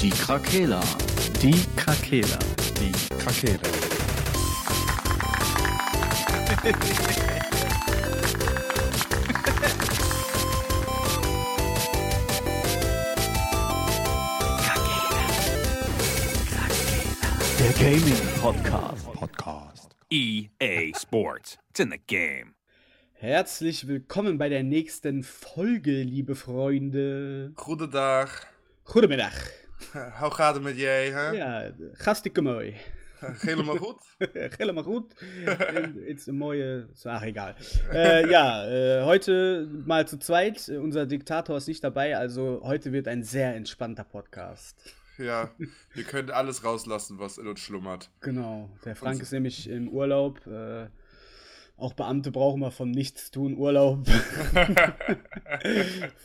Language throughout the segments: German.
Die Krakela. Die Krakela. Die Krakela. Der Gaming Podcast. Podcast. EA Sports. It's in the game. Herzlich willkommen bei der nächsten Folge, liebe Freunde. Goedendag. Goedemiddag. Hoe gaat het met jij? Hè? Ja, hartstikke mooi. Helemaal goed? Helemaal gut. Jetzt eine mooie. Ach, egal. Äh, ja, äh, heute mal zu zweit. Unser Diktator ist nicht dabei, also heute wird ein sehr entspannter Podcast. Ja, wir können alles rauslassen, was in uns schlummert. Genau. Der Frank ist nämlich im Urlaub. Äh, auch Beamte brauchen mal von nichts tun Urlaub.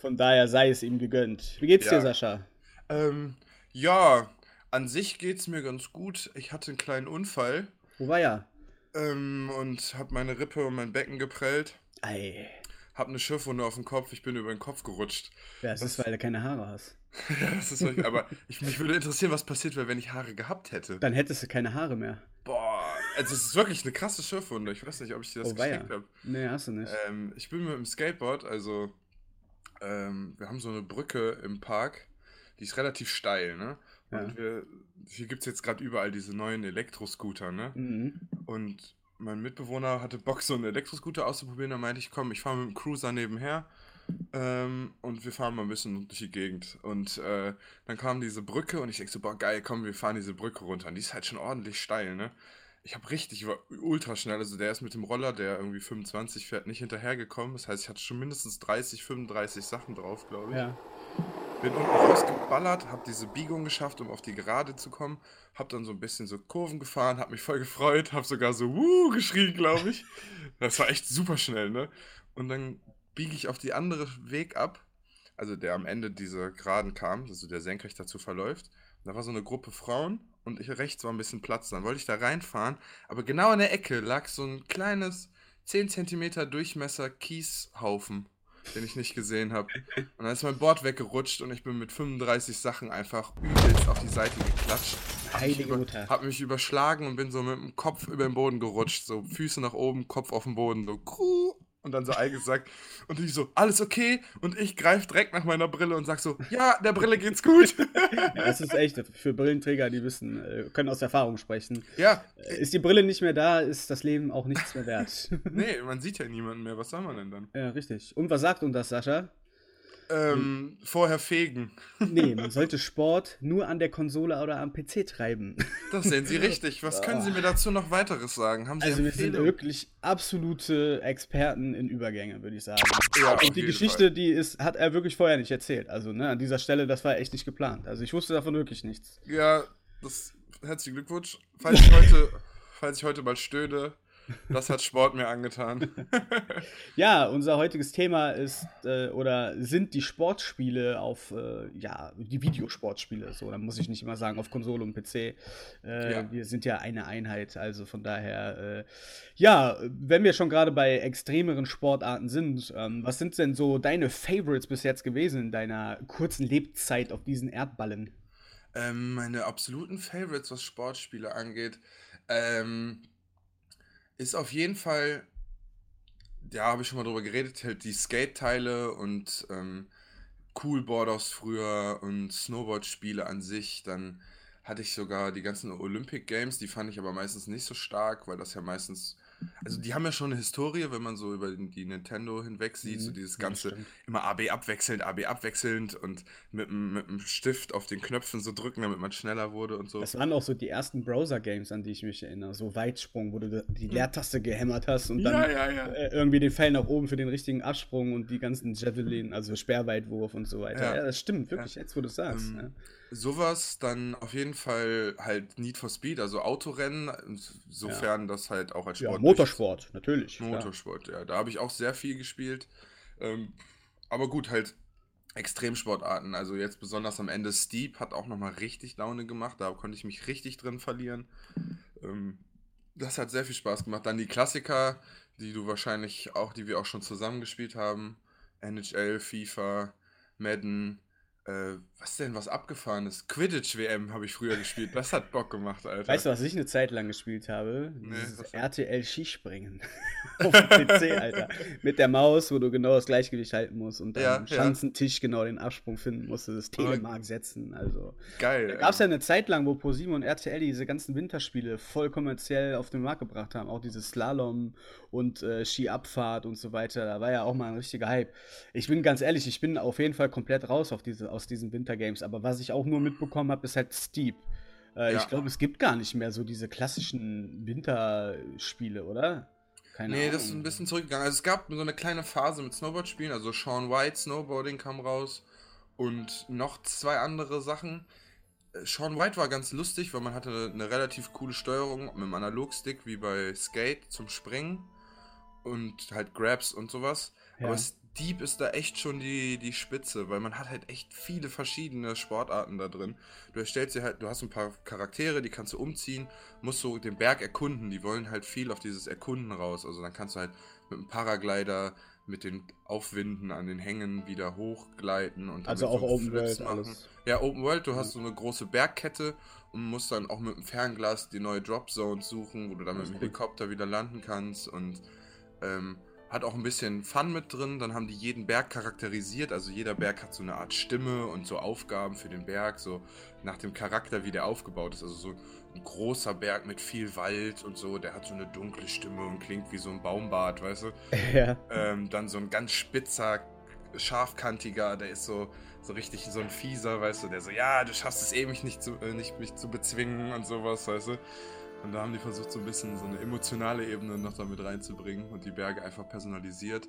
Von daher sei es ihm gegönnt. Wie geht's dir, Ja. Sascha? Ähm, ja, an sich geht's mir ganz gut. Ich hatte einen kleinen Unfall Wo war ja? ähm, und habe meine Rippe und mein Becken geprellt. Ei. Hab eine Schiffwunde auf dem Kopf. Ich bin über den Kopf gerutscht. Ja, es ist, weil du keine Haare hast. Ja, das ist wirklich, aber ich, mich würde interessieren, was passiert wäre, wenn ich Haare gehabt hätte. Dann hättest du keine Haare mehr. Boah, also es ist wirklich eine krasse Schiffwunde. Ich weiß nicht, ob ich dir das Oh, geschickt habe. Nee, hast du nicht. Ähm, ich bin mit dem Skateboard, also ähm, wir haben so eine Brücke im Park, die ist relativ steil, ne? Und Ja. wir, hier gibt es jetzt gerade überall diese neuen Elektroscooter, ne? Mhm. Und mein Mitbewohner hatte Bock, so einen Elektroscooter auszuprobieren. Da meinte ich, komm, ich fahre mit dem Cruiser nebenher ähm, und wir fahren mal ein bisschen durch die Gegend. Und äh, dann kam diese Brücke und ich denke so, boah, geil, komm, wir fahren diese Brücke runter. Und die ist halt schon ordentlich steil, ne? Ich habe richtig, ich war ultra schnell. Also der ist mit dem Roller, der irgendwie 25 fährt, nicht hinterhergekommen. Das heißt, ich hatte schon mindestens 30, 35 Sachen drauf, glaube ich. Ja. Bin unten rausgeballert, habe diese Biegung geschafft, um auf die Gerade zu kommen. Hab dann so ein bisschen so Kurven gefahren, hab mich voll gefreut, hab sogar so Wuh geschrien, glaube ich. Das war echt super schnell, ne? Und dann biege ich auf die andere Weg ab, also der am Ende dieser Geraden kam, also der senkrecht dazu verläuft. Da war so eine Gruppe Frauen und ich rechts war ein bisschen Platz. Dann wollte ich da reinfahren, aber genau in der Ecke lag so ein kleines 10 cm Durchmesser Kieshaufen, den ich nicht gesehen habe. Und dann ist mein Board weggerutscht und ich bin mit 35 Sachen einfach übelst auf die Seite geklatscht. Hab mich Heilige über, Mutter. Hab mich überschlagen und bin so mit dem Kopf über den Boden gerutscht. So Füße nach oben, Kopf auf den Boden. So kruh, und dann so eingesackt. Und ich so, alles okay? Und ich greife direkt nach meiner Brille und sag so, ja, der Brille geht's gut. ja, das ist echt für Brillenträger, die wissen, äh, können aus Erfahrung sprechen. ja, Äh, Ist die Brille nicht mehr da, ist das Leben auch nichts mehr wert. nee, man sieht ja niemanden mehr. Was soll man denn dann? ja, richtig. Und was sagt uns das, Sascha? Ähm, vorher fegen. Nee, man sollte Sport nur an der Konsole oder am PC treiben. Das sehen Sie richtig. Was können Sie mir dazu noch weiteres sagen? Haben Sie Also wir sind wirklich absolute Experten in Übergänge, würde ich sagen. Ja, Und die Geschichte, Fall. die ist, hat er wirklich vorher nicht erzählt. Also ne, an dieser Stelle, das war echt nicht geplant. Also ich wusste davon wirklich nichts. Ja, das herzlichen Glückwunsch. Falls ich heute, falls ich heute mal stöhne, das hat Sport mir angetan. Ja, unser heutiges Thema ist äh, oder sind die Sportspiele auf, äh, ja, die Videosportspiele. So, da muss ich nicht immer sagen, auf Konsole und PC. Äh, Ja. Wir sind ja eine Einheit, also von daher, äh, ja, wenn wir schon gerade bei extremeren Sportarten sind, ähm, was sind denn so deine Favorites bis jetzt gewesen in deiner kurzen Lebzeit auf diesen Erdballen? Ähm, meine absoluten Favorites, was Sportspiele angeht, ähm, ist auf jeden Fall, ja, habe ich schon mal drüber geredet, halt die Skate-Teile und ähm, Coolboard aus früher und Snowboard-Spiele an sich. Dann hatte ich sogar die ganzen Olympic Games, die fand ich aber meistens nicht so stark, weil das ja meistens, also die haben ja schon eine Historie, wenn man so über die Nintendo hinweg sieht, so Mhm, dieses ja, ganze immer AB abwechselnd, AB abwechselnd und mit mit dem Stift auf den Knöpfen so drücken, damit man schneller wurde und so. Das waren auch so die ersten Browser-Games, an die ich mich erinnere. So Weitsprung, wo du die Leertaste gehämmert hast und dann Hm. ja, ja, ja. äh, irgendwie den Pfeil nach oben für den richtigen Absprung und die ganzen Javelin, also Sperrweitwurf und so weiter. Ja. Das stimmt, wirklich, jetzt wo du es sagst. Ähm. Sowas, dann auf jeden Fall halt Need for Speed, also Autorennen, sofern das halt auch als ja, Sport. Motorsport, natürlich. klar. Motorsport, ja. Da habe ich auch sehr viel gespielt. Ähm, aber gut, halt Extremsportarten. Also jetzt besonders am Ende Steep hat auch nochmal richtig Laune gemacht. Da konnte ich mich richtig drin verlieren. Ähm, das hat sehr viel Spaß gemacht. Dann die Klassiker, die du wahrscheinlich auch, die wir auch schon zusammen gespielt haben. NHL, FIFA, Madden. Äh, Was denn, was abgefahren ist? Quidditch-WM habe ich früher gespielt. Das hat Bock gemacht, Alter. Weißt du, was ich eine Zeit lang gespielt habe? Nee, Dieses was- RTL Skispringen. Auf dem PC, Alter. Mit der Maus, wo du genau das Gleichgewicht halten musst und Ja, am ja. Schanzentisch genau den Absprung finden musst, das Telemark setzen. Also. Geil. Da gab es ja eine Zeit lang, wo ProSieben und RTL diese ganzen Winterspiele voll kommerziell auf den Markt gebracht haben. Auch dieses Slalom und äh, Skiabfahrt und so weiter. Da war ja auch mal ein richtiger Hype. Ich bin ganz ehrlich, ich bin auf jeden Fall komplett raus auf diese, aus diesen Wintergames. Aber was ich auch nur mitbekommen habe, ist halt Steep. Äh, Ja. Ich glaube, es gibt gar nicht mehr so diese klassischen Winterspiele, oder? Keine Nee, Ahnung. das ist ein bisschen zurückgegangen. Also es gab so eine kleine Phase mit Snowboard-Spielen, also Sean White Snowboarding kam raus und noch zwei andere Sachen. Äh, Sean White war ganz lustig, weil man hatte eine relativ coole Steuerung mit einem Analogstick wie bei Skate zum Springen und halt Grabs und sowas. Ja. Aber Steep ist da echt schon die, die Spitze, weil man hat halt echt viele verschiedene Sportarten da drin. Du erstellst dir halt, du hast ein paar Charaktere, die kannst du umziehen, musst so den Berg erkunden. Die wollen halt viel auf dieses Erkunden raus. Also dann kannst du halt mit einem Paraglider mit den Aufwinden an den Hängen wieder hochgleiten und dann Also auch so Open Flips World alles. Ja, Open World, du hast so eine große Bergkette und musst dann auch mit dem Fernglas die neue Drop Zones suchen, wo du dann mit dem. Helikopter wieder landen kannst und ähm, hat auch ein bisschen Fun mit drin. Dann haben die jeden Berg charakterisiert, also jeder Berg hat so eine Art Stimme und so Aufgaben für den Berg, so nach dem Charakter, wie der aufgebaut ist. Also so ein großer Berg mit viel Wald und so, der hat so eine dunkle Stimme und klingt wie so ein Baumbart, weißt du? ja. Ähm, dann so ein ganz spitzer, scharfkantiger, der ist so, so richtig so ein fieser, weißt du, der so, ja, du schaffst es eh, mich nicht, zu, äh, nicht mich zu bezwingen und sowas, weißt du. Und da haben die versucht, so ein bisschen so eine emotionale Ebene noch damit reinzubringen und die Berge einfach personalisiert.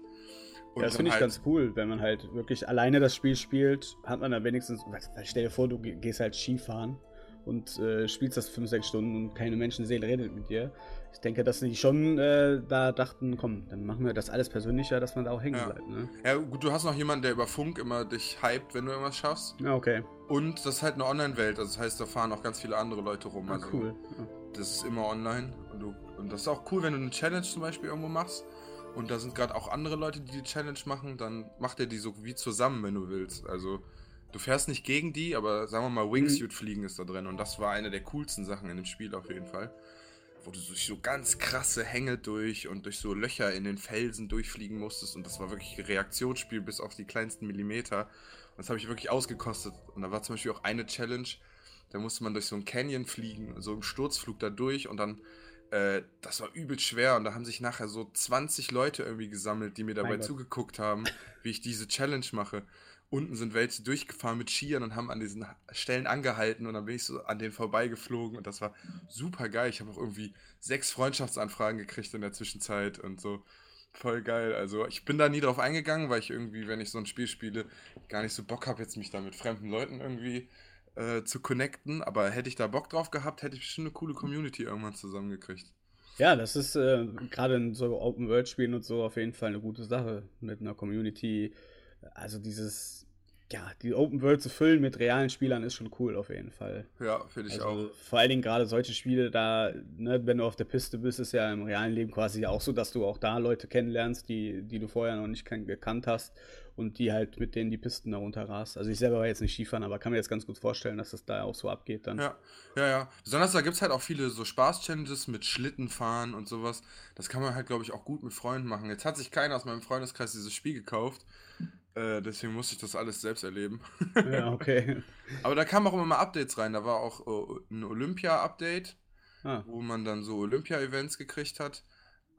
Ja, das finde ich halt- ganz cool, wenn man halt wirklich alleine das Spiel spielt, hat man dann wenigstens, stell dir vor, du ge- gehst halt Skifahren und äh, spielst das 5, 6 Stunden und keine Menschenseele redet mit dir. Ich denke, dass die schon äh, da dachten, komm, dann machen wir das alles persönlicher, dass man da auch hängen Ja. bleibt, ne? Ja, gut, du hast noch jemanden, der über Funk immer dich hypt, wenn du irgendwas schaffst. Ja, okay. Und das ist halt eine Online-Welt, also das heißt, da fahren auch ganz viele andere Leute rum. Ah, also cool. Ja. Das ist immer online. Und, du, und das ist auch cool, wenn du eine Challenge zum Beispiel irgendwo machst. Und da sind gerade auch andere Leute, die die Challenge machen, dann macht ihr die so wie zusammen, wenn du willst. Also du fährst nicht gegen die, aber sagen wir mal, Wingsuit fliegen ist da drin. Und das war eine der coolsten Sachen in dem Spiel auf jeden Fall. Wo du durch so ganz krasse Hänge durch und durch so Löcher in den Felsen durchfliegen musstest. Und das war wirklich ein Reaktionsspiel bis auf die kleinsten Millimeter. Und das habe ich wirklich ausgekostet. Und da war zum Beispiel auch eine Challenge, da musste man durch so einen Canyon fliegen, so im Sturzflug da durch und dann, äh, das war übel schwer und da haben sich nachher so 20 Leute irgendwie gesammelt, die mir dabei zugeguckt haben, wie ich diese Challenge mache. Unten sind welche durchgefahren mit Skiern und haben an diesen Stellen angehalten und dann bin ich so an denen vorbeigeflogen und das war super geil. Ich habe auch irgendwie sechs Freundschaftsanfragen gekriegt in der Zwischenzeit und so. Voll geil. Also ich bin da nie drauf eingegangen, weil ich irgendwie, wenn ich so ein Spiel spiele, gar nicht so Bock habe, jetzt mich da mit fremden Leuten irgendwie äh, zu connecten. Aber hätte ich da Bock drauf gehabt, hätte ich bestimmt eine coole Community irgendwann zusammengekriegt. Ja, das ist äh, gerade in so Open-World-Spielen und so auf jeden Fall eine gute Sache mit einer Community. Also dieses, ja, die Open-World zu füllen mit realen Spielern ist schon cool auf jeden Fall. Ja, finde ich Also auch. vor allen Dingen gerade solche Spiele, da, ne, wenn du auf der Piste bist, ist ja im realen Leben quasi auch so, dass du auch da Leute kennenlernst, die, die du vorher noch nicht gekannt hast und die halt mit denen die Pisten da runterrast. Also ich selber war jetzt nicht Skifahren, aber kann mir jetzt ganz gut vorstellen, dass das da auch so abgeht dann. Ja, ja, ja. Besonders da gibt es halt auch viele so Spaß-Challenges mit Schlittenfahren und sowas. Das kann man halt, glaube ich, auch gut mit Freunden machen. Jetzt hat sich keiner aus meinem Freundeskreis dieses Spiel gekauft. Äh, deswegen musste ich das alles selbst erleben. Ja, okay. Aber da kamen auch immer mal Updates rein. Da war auch äh, ein Olympia-Update, Ah, wo man dann so Olympia-Events gekriegt hat.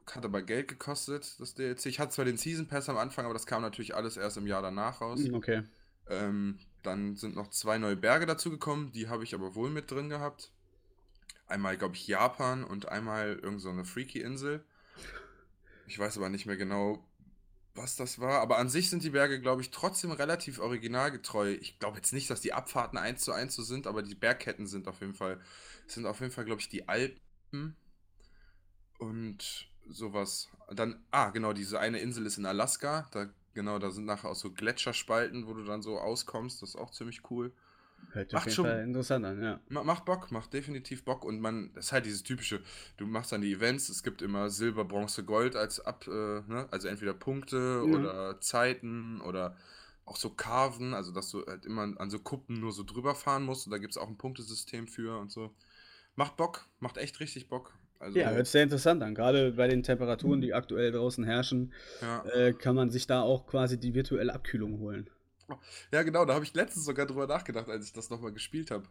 Hat aber Geld gekostet, das DLC. Ich hatte zwar den Season Pass am Anfang, aber das kam natürlich alles erst im Jahr danach raus. okay. Ähm, dann sind noch zwei neue Berge dazugekommen, die habe ich aber wohl mit drin gehabt. Einmal, glaube ich, Japan und einmal irgend so eine Freaky-Insel. Ich weiß aber nicht mehr genau, was das war. Aber an sich sind die Berge, glaube ich, trotzdem relativ originalgetreu. Ich glaube jetzt nicht, dass die Abfahrten eins zu eins so sind, aber die Bergketten sind auf jeden Fall, sind auf jeden Fall, glaube ich, die Alpen und sowas. Dann, ah, genau, diese eine Insel ist in Alaska. Da, genau, da sind nachher auch so Gletscherspalten, wo du dann so auskommst. Das ist auch ziemlich cool. Hört Macht schon- interessant an, ja. Ma- Macht Bock, macht definitiv Bock und man, das ist halt dieses typische, du machst dann die Events, es gibt immer Silber, Bronze, Gold als ab, äh, ne? also entweder Punkte Ja. oder Zeiten oder auch so carven, also dass du halt immer an so Kuppen nur so drüber fahren musst. Und da gibt es auch ein Punktesystem für und so. Macht Bock, macht echt richtig Bock. Also, Ja, hört sehr interessant an. Gerade bei den Temperaturen, die aktuell draußen herrschen, ja. äh, kann man sich da auch quasi die virtuelle Abkühlung holen. Ja, genau, da habe ich letztens sogar drüber nachgedacht, als ich das nochmal gespielt habe.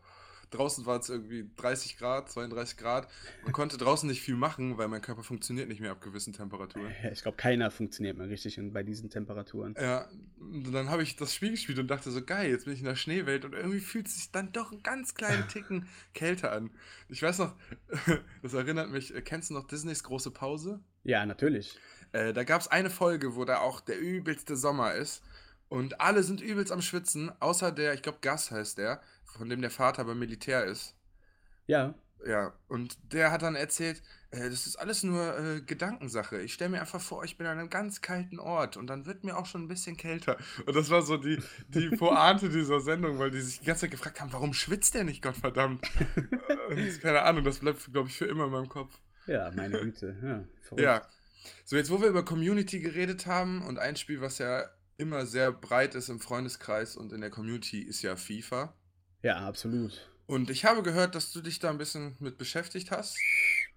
Draußen war es irgendwie 30 Grad, 32 Grad. Man konnte draußen nicht viel machen, weil mein Körper funktioniert nicht mehr ab gewissen Temperaturen. Ja, Ich glaube, keiner funktioniert mehr richtig bei diesen Temperaturen. Ja, und dann habe ich das Spiel gespielt und dachte so, geil, jetzt bin ich in der Schneewelt und irgendwie fühlt es sich dann doch einen ganz kleinen Ticken kälter an. Ich weiß noch, das erinnert mich, äh, kennst du noch Disneys große Pause? Ja, natürlich. Äh, da gab es eine Folge, wo da auch der übelste Sommer ist und alle sind übelst am Schwitzen, außer der, ich glaube Gus heißt der, von dem der Vater beim Militär ist. Ja. Ja, und der hat dann erzählt, äh, das ist alles nur äh, Gedankensache. Ich stelle mir einfach vor, ich bin an einem ganz kalten Ort und dann wird mir auch schon ein bisschen kälter. Und das war so die, die Pointe dieser Sendung, weil die sich die ganze Zeit gefragt haben, warum schwitzt der nicht, Gottverdammt? und keine Ahnung, das bleibt, glaube ich, für immer in meinem Kopf. Ja, meine Güte. Ja, verrückt. Ja. So, jetzt wo wir über Community geredet haben und ein Spiel, was ja immer sehr breit ist im Freundeskreis und in der Community, ist ja FIFA. ja, absolut. Und ich habe gehört, dass du dich da ein bisschen mit beschäftigt hast.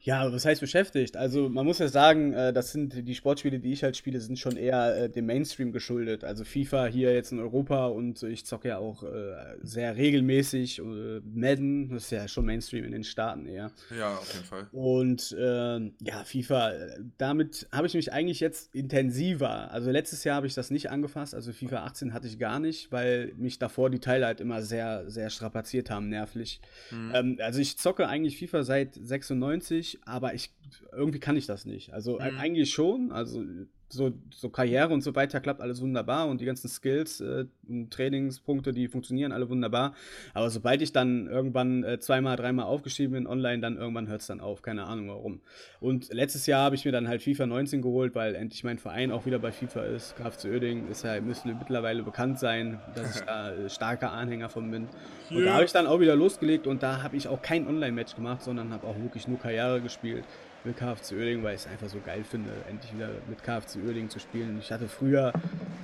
Ja, was heißt beschäftigt? Also man muss ja sagen, äh, das sind die Sportspiele, die ich halt spiele, sind schon eher äh, dem Mainstream geschuldet. Also FIFA hier jetzt in Europa und ich zocke ja auch äh, sehr regelmäßig äh, Madden, das ist ja schon Mainstream in den Staaten eher. Ja, auf jeden Fall. Und ähm, ja, FIFA, äh, damit habe ich mich eigentlich jetzt intensiver. Also letztes Jahr habe ich das nicht angefasst, also FIFA 18 hatte ich gar nicht, weil mich davor die Teile halt immer sehr, sehr strapaziert haben, nervlich. Mhm. Ähm, also ich zocke eigentlich FIFA seit 96, aber ich irgendwie kann ich das nicht. Also e- Mhm. eigentlich schon, also so, so Karriere und so weiter klappt alles wunderbar und die ganzen Skills äh, und Trainingspunkte, die funktionieren alle wunderbar. Aber sobald ich dann irgendwann äh, zweimal, dreimal aufgeschrieben bin online, dann irgendwann hört es dann auf. Keine Ahnung warum. Und letztes Jahr habe ich mir dann halt FIFA 19 geholt, weil endlich mein Verein auch wieder bei FIFA ist. KFC Oerding ist ja, müsste mittlerweile bekannt sein, dass ich da äh, starker Anhänger von bin. Und da habe ich dann auch wieder losgelegt und da habe ich auch kein Online-Match gemacht, sondern habe auch wirklich nur Karriere gespielt mit KFC Oerding, weil ich es einfach so geil finde, endlich wieder mit KFC Oerding zu spielen. Ich hatte früher,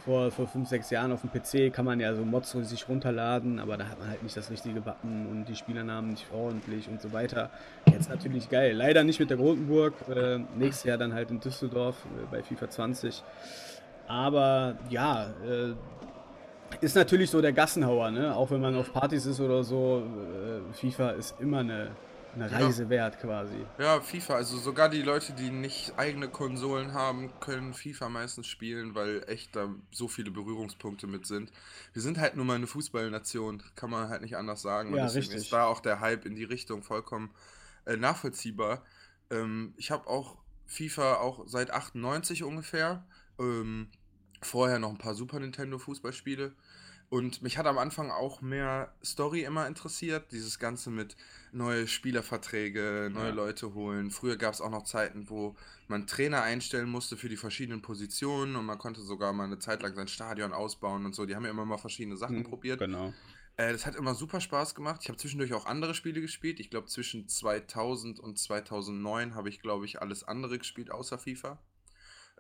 vor, vor fünf, sechs Jahren auf dem PC, kann man ja so Mods sich runterladen, aber da hat man halt nicht das richtige Button und die Spielernamen nicht ordentlich und so weiter. Jetzt natürlich geil. Leider nicht mit der Grotenburg, äh, nächstes Jahr dann halt in Düsseldorf äh, bei FIFA 20. Aber ja, äh, ist natürlich so der Gassenhauer, ne? Auch wenn man auf Partys ist oder so, äh, FIFA ist immer eine, eine Ja. Reise wert quasi. Ja, FIFA, also sogar die Leute, die nicht eigene Konsolen haben, können FIFA meistens spielen, weil echt da so viele Berührungspunkte mit sind. Wir sind halt nur mal eine Fußballnation, kann man halt nicht anders sagen. Und Ja, deswegen richtig. ist da auch der Hype in die Richtung vollkommen äh, nachvollziehbar. Ähm, ich habe auch FIFA auch seit 98 ungefähr. Ähm, vorher noch ein paar Super Nintendo Fußballspiele. Und mich hat am Anfang auch mehr Story immer interessiert. Dieses Ganze mit neue Spielerverträge, neue Ja. Leute holen. Früher gab es auch noch Zeiten, wo man Trainer einstellen musste für die verschiedenen Positionen und man konnte sogar mal eine Zeit lang sein Stadion ausbauen und so. Die haben ja immer mal verschiedene Sachen Mhm, probiert. Genau. Äh, das hat immer super Spaß gemacht. Ich habe zwischendurch auch andere Spiele gespielt. Ich glaube, zwischen 2000 und 2009 habe ich, glaube ich, alles andere gespielt außer FIFA.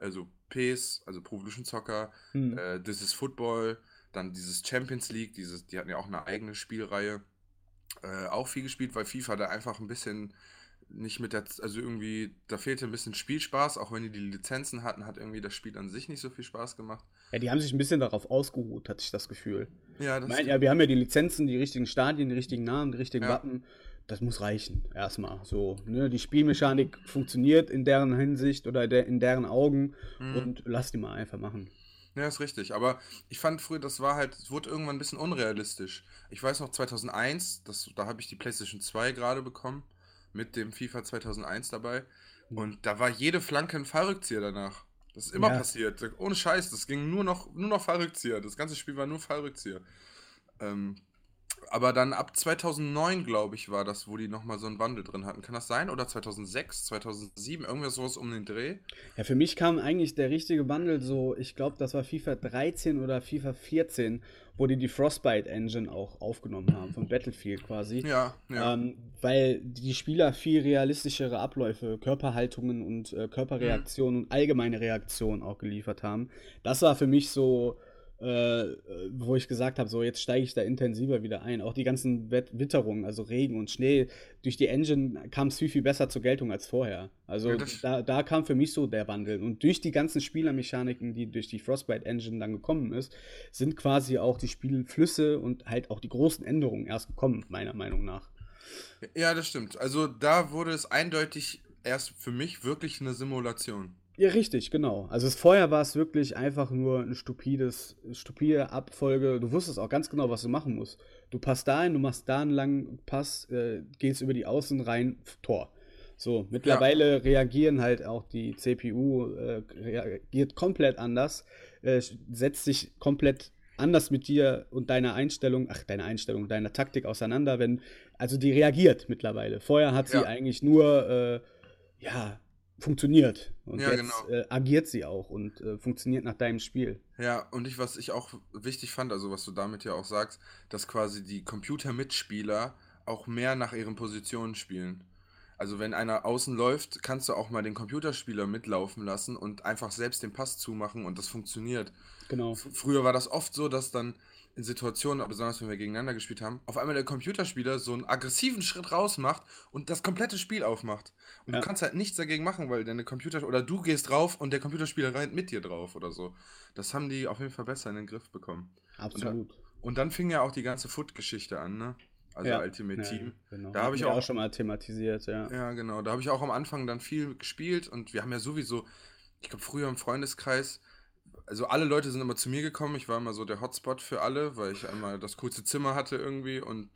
Also PES, also Pro Evolution Soccer, Hm. äh, This is Football, dann dieses Champions League, dieses, die hatten ja auch eine eigene Spielreihe. Äh, auch viel gespielt, weil FIFA da einfach ein bisschen nicht mit der, also irgendwie, da fehlte ein bisschen Spielspaß, auch wenn die die Lizenzen hatten, hat irgendwie das Spiel an sich nicht so viel Spaß gemacht. Ja, die haben sich ein bisschen darauf ausgeruht, hatte ich das Gefühl. Ja, Ich das meine, ja, wir haben ja die Lizenzen, die richtigen Stadien, die richtigen Namen, die richtigen Ja. Wappen. Das muss reichen, erstmal. So, ne? Die Spielmechanik funktioniert in deren Hinsicht oder der, in deren Augen Mhm. und lass die mal einfach machen. Ja, ist richtig. Aber ich fand früher, das war halt, es wurde irgendwann ein bisschen unrealistisch. Ich weiß noch 2001, das, da habe ich die PlayStation 2 gerade bekommen, mit dem FIFA 2001 dabei. Und da war jede Flanke ein Fallrückzieher danach. Das ist immer Ja. passiert. Ohne Scheiß, das ging nur noch, nur noch Fallrückzieher. Das ganze Spiel war nur Fallrückzieher. Ähm, aber dann ab 2009, glaube ich, war das, wo die nochmal so einen Wandel drin hatten. Kann das sein? Oder 2006, 2007, irgendwas sowas um den Dreh? Ja, für mich kam eigentlich der richtige Wandel so, ich glaube, das war FIFA 13 oder FIFA 14, wo die die Frostbite Engine auch aufgenommen haben, von Battlefield quasi. Ja, ja. Ähm, weil die Spieler viel realistischere Abläufe, Körperhaltungen und äh, Körperreaktionen und allgemeine Reaktionen auch geliefert haben. Das war für mich so äh, wo ich gesagt habe, so jetzt steige ich da intensiver wieder ein. Auch die ganzen Witterungen, also Regen und Schnee, durch die Engine kam es viel, viel besser zur Geltung als vorher. Also Ja, da, da kam für mich so der Wandel. Und durch die ganzen Spielermechaniken, die durch die Frostbite Engine dann gekommen ist, sind quasi auch die Spielflüsse und halt auch die großen Änderungen erst gekommen, meiner Meinung nach. Ja, das stimmt. Also da wurde es eindeutig erst für mich wirklich eine Simulation. Ja, richtig, genau. Also es, vorher war es wirklich einfach nur ein stupides, stupide Abfolge. Du wusstest auch ganz genau, was du machen musst. Du passt dahin, du machst da einen langen Pass, äh, gehst über die Außen rein, Tor. So, mittlerweile reagieren halt auch die CPU, äh, reagiert komplett anders, äh, setzt sich komplett anders mit dir und deiner Einstellung, ach, deiner Einstellung, deiner Taktik auseinander, wenn, also die reagiert mittlerweile. Vorher hat sie Ja. eigentlich nur, äh, ja, funktioniert. Und Ja, jetzt genau. äh, agiert sie auch und äh, funktioniert nach deinem Spiel. Ja, und ich, was ich auch wichtig fand, also was du damit ja auch sagst, dass quasi die Computermitspieler auch mehr nach ihren Positionen spielen. Also wenn einer außen läuft, kannst du auch mal den Computerspieler mitlaufen lassen und einfach selbst den Pass zumachen und das funktioniert. Genau. F- Früher war das oft so, dass dann in Situationen, besonders wenn wir gegeneinander gespielt haben, auf einmal der Computerspieler so einen aggressiven Schritt raus macht und das komplette Spiel aufmacht. Und Ja. du kannst halt nichts dagegen machen, weil deine Computer oder du gehst drauf und der Computerspieler rennt mit dir drauf oder so. Das haben die auf jeden Fall besser in den Griff bekommen. Absolut. Und dann fing ja auch die ganze Foot-Geschichte an, ne? Also Ja. Ultimate Ja, Team. Genau. Da habe ich wir auch- schon mal thematisiert, ja. Ja, genau. Da habe ich auch am Anfang dann viel gespielt und wir haben ja sowieso, ich glaube, früher im Freundeskreis, also alle Leute sind immer zu mir gekommen. Ich war immer so der Hotspot für alle, weil ich einmal das coolste Zimmer hatte irgendwie und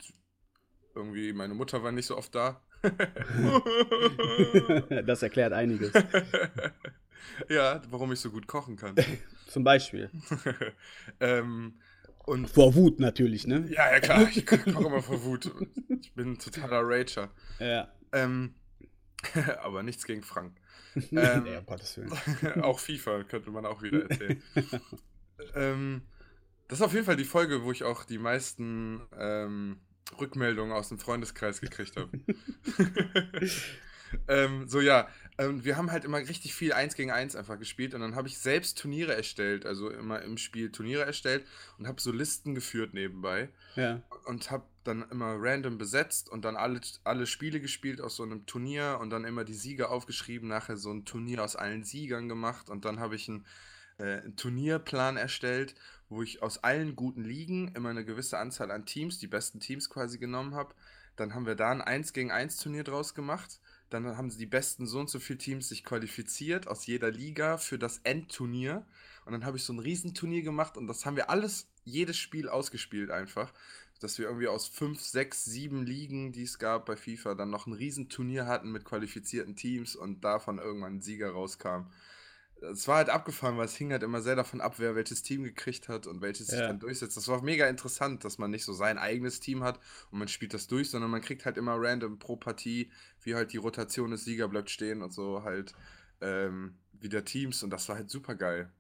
irgendwie meine Mutter war nicht so oft da. das erklärt einiges. ja, warum ich so gut kochen kann. Zum Beispiel. ähm, und Vor Wut natürlich, ne? ja, ja klar, ich koche immer vor Wut. Ich bin ein totaler Rager. Ja. Ähm, aber nichts gegen Frank. Ähm, nee, Gottes Willen. auch FIFA könnte man auch wieder erzählen. ähm, das ist auf jeden Fall die Folge, wo ich auch die meisten ähm, Rückmeldungen aus dem Freundeskreis gekriegt habe. Ähm, so ja, ähm, wir haben halt immer richtig viel 1 gegen 1 einfach gespielt und dann habe ich selbst Turniere erstellt, also immer im Spiel Turniere erstellt und habe so Listen geführt nebenbei Ja. und habe dann immer random besetzt und dann alle, alle Spiele gespielt aus so einem Turnier und dann immer die Sieger aufgeschrieben, nachher so ein Turnier aus allen Siegern gemacht und dann habe ich einen, äh, einen Turnierplan erstellt, wo ich aus allen guten Ligen immer eine gewisse Anzahl an Teams, die besten Teams quasi genommen habe. Dann haben wir da ein 1 gegen 1 Turnier draus gemacht. Dann haben sie die besten so und so viele Teams sich qualifiziert aus jeder Liga für das Endturnier. Und dann habe ich so ein Riesenturnier gemacht und das haben wir alles, jedes Spiel ausgespielt einfach. Dass wir irgendwie aus fünf, sechs, sieben Ligen, die es gab bei FIFA, dann noch ein Riesenturnier hatten mit qualifizierten Teams und davon irgendwann ein Sieger rauskam. Es war halt abgefahren, weil es hing halt immer sehr davon ab, wer welches Team gekriegt hat und welches sich Ja. dann durchsetzt. Das war mega interessant, dass man nicht so sein eigenes Team hat und man spielt das durch, sondern man kriegt halt immer random pro Partie, wie halt die Rotation des Sieger bleibt stehen und so halt ähm, wieder Teams und das war halt super geil.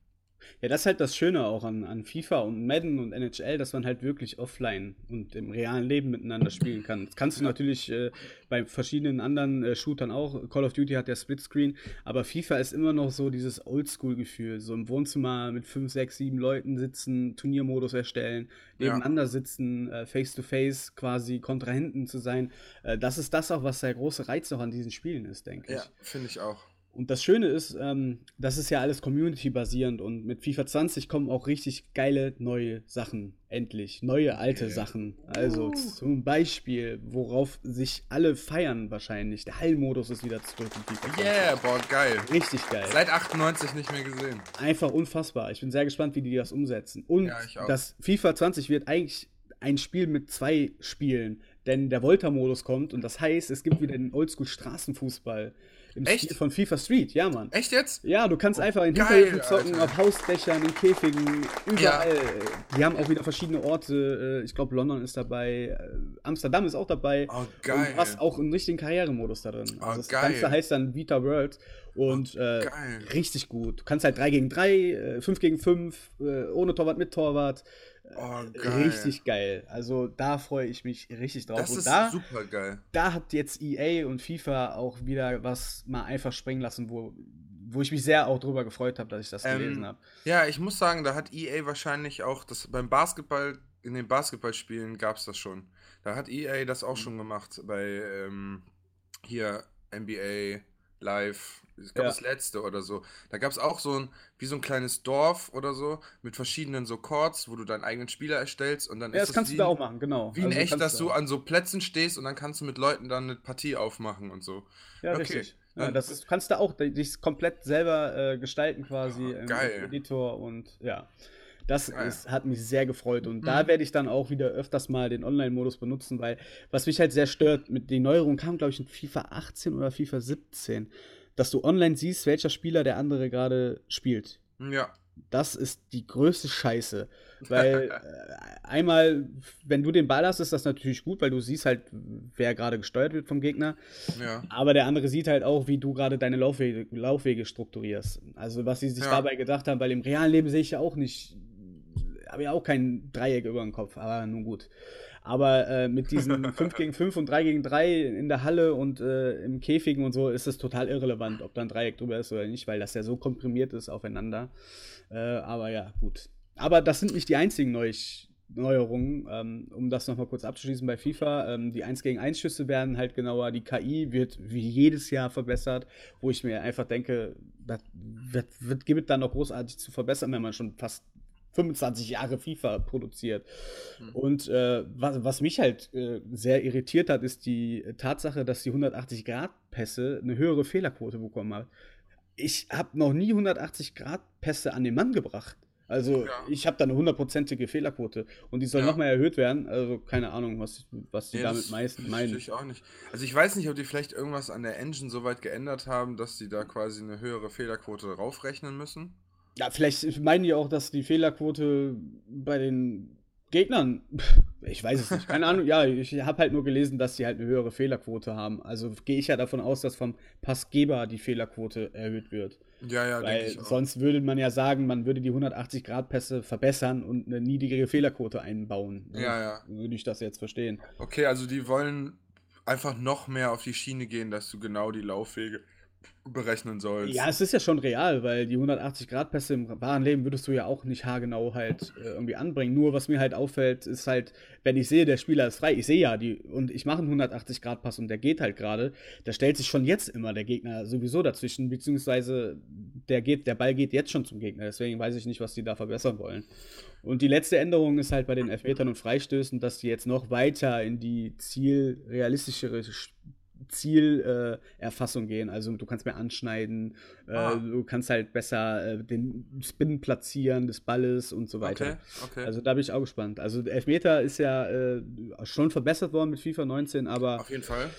Ja, das ist halt das Schöne auch an, an FIFA und Madden und NHL, dass man halt wirklich offline und im realen Leben miteinander spielen kann. Das kannst du natürlich äh, bei verschiedenen anderen äh, Shootern auch. Call of Duty hat ja Splitscreen, aber FIFA ist immer noch so dieses Oldschool-Gefühl. So im Wohnzimmer mit fünf, sechs, sieben Leuten sitzen, Turniermodus erstellen, Ja. nebeneinander sitzen, äh, face-to-face quasi Kontrahenten zu sein. Äh, das ist das auch, was der große Reiz auch an diesen Spielen ist, denke ich. Ja, finde ich auch. Und das Schöne ist, ähm, das ist ja alles community-basierend und mit FIFA 20 kommen auch richtig geile neue Sachen. Endlich. Neue alte. Sachen. Also zum Beispiel, worauf sich alle feiern wahrscheinlich. Der Hallmodus ist wieder zurück in FIFA 20. Yeah, boah, geil. Richtig geil. Seit 98 nicht mehr gesehen. Einfach unfassbar. Ich bin sehr gespannt, wie die das umsetzen. Und Ja, ich auch. das FIFA 20 wird eigentlich ein Spiel mit zwei Spielen, denn der Volta-Modus kommt und das heißt, es gibt wieder den Oldschool-Straßenfußball im Echt? Stil von FIFA Street. Ja, Mann. Echt jetzt? Ja, du kannst einfach in Hinterhöfen zocken, Alter. auf Hausdächern, in Käfigen, überall. Die haben auch wieder verschiedene Orte. äh, Ich glaube, London ist dabei, äh, Amsterdam ist auch dabei. Oh, geil. Und du hast auch einen richtigen Karrieremodus da drin. Oh, Also das geil. Ganze heißt dann Vita World und äh, geil. richtig gut. Du kannst halt 3 gegen 3, 5 gegen 5, ohne Torwart, mit Torwart. Oh, geil. Richtig geil. Also da freue ich mich richtig drauf. Das und ist da, super geil. da hat jetzt EA und FIFA auch wieder was mal einfach springen lassen, wo, wo ich mich sehr auch drüber gefreut habe, dass ich das Ähm, gelesen habe. Ja, ich muss sagen, da hat EA wahrscheinlich auch das beim Basketball, in den Basketballspielen gab es das schon. Da hat EA das auch schon gemacht bei ähm, hier NBA Live, ich glaube Ja. das letzte oder so. Da gab es auch so ein, wie so ein kleines Dorf oder so, mit verschiedenen so Chords, wo du deinen eigenen Spieler erstellst und dann Ja, ist das kannst wie, du da auch machen, genau. Wie Also echt, kannst dass du an so Plätzen stehst und dann kannst du mit Leuten dann eine Partie aufmachen und so. Ja, Okay. richtig. Ja, das ist, kannst du auch dich komplett selber äh, gestalten quasi Ah, im. Editor und ja. Das Geil. ist, hat mich sehr gefreut und Mhm. da werde ich dann auch wieder öfters mal den Online-Modus benutzen, weil was mich halt sehr stört, mit den Neuerungen kam, glaube ich, in FIFA 18 oder FIFA 17, dass du online siehst, welcher Spieler der andere gerade spielt. Ja. Das ist die größte Scheiße. Weil äh, einmal, wenn du den Ball hast, ist das natürlich gut, weil du siehst halt, wer gerade gesteuert wird vom Gegner. Ja. Aber der andere sieht halt auch, wie du gerade deine Laufwege, Laufwege strukturierst. Also was sie sich Ja. dabei gedacht haben, weil im realen Leben sehe ich ja auch nicht, habe ja auch kein Dreieck über dem Kopf, aber nun gut. Aber äh, mit diesen 5 gegen 5 und 3 gegen 3 in der Halle und äh, im Käfigen und so ist es total irrelevant, ob da ein Dreieck drüber ist oder nicht, weil das ja so komprimiert ist aufeinander. Äh, aber ja, gut. Aber das sind nicht die einzigen Neu Neuerungen, ähm, um das nochmal kurz abzuschließen bei FIFA. Ähm, die 1 gegen 1 Schüsse werden halt genauer, die KI wird wie jedes Jahr verbessert, wo ich mir einfach denke, das wird, wird, gibt da noch großartig zu verbessern, wenn man schon fast 25 Jahre FIFA produziert. Und äh, was, was mich halt äh, sehr irritiert hat, ist die Tatsache, dass die 180-Grad-Pässe eine höhere Fehlerquote bekommen haben. Ich habe noch nie 180-Grad-Pässe an den Mann gebracht. Also Ja. ich habe da eine hundertprozentige Fehlerquote und die soll Ja. noch mal erhöht werden. Also keine Ahnung, was, was die Nee, damit meisten ich meinen. natürlich auch nicht. Also ich weiß nicht, ob die vielleicht irgendwas an der Engine so weit geändert haben, dass die da quasi eine höhere Fehlerquote raufrechnen müssen. Ja, vielleicht meinen die auch, dass die Fehlerquote bei den Gegnern, ich weiß es nicht, keine Ahnung, ja, ich habe halt nur gelesen, dass die halt eine höhere Fehlerquote haben. Also gehe ich ja davon aus, dass vom Passgeber die Fehlerquote erhöht wird. Ja, ja, Weil ich auch. sonst würde man ja sagen, man würde die 180-Grad-Pässe verbessern und eine niedrigere Fehlerquote einbauen. So Ja, ja. Würde ich das jetzt verstehen. Okay, also die wollen einfach noch mehr auf die Schiene gehen, dass du genau die Laufwege berechnen sollst. Ja, es ist ja schon real, weil die 180-Grad-Pässe im wahren Leben würdest du ja auch nicht haargenau halt äh, irgendwie anbringen. Nur was mir halt auffällt, ist halt, wenn ich sehe, der Spieler ist frei, ich sehe ja die und ich mache einen 180-Grad-Pass und der geht halt gerade, da stellt sich schon jetzt immer der Gegner sowieso dazwischen, beziehungsweise der geht, der Ball geht jetzt schon zum Gegner. Deswegen weiß ich nicht, was die da verbessern wollen. Und die letzte Änderung ist halt bei den Elfmetern und Freistößen, dass die jetzt noch weiter in die zielrealistischere Zielerfassung äh, gehen. Also du kannst mehr anschneiden, äh, Ah. du kannst halt besser äh, den Spin platzieren des Balles und so weiter. Okay, okay. Also da bin ich auch gespannt. Also der Elfmeter ist ja äh, schon verbessert worden mit FIFA 19, aber, Auf jeden Fall.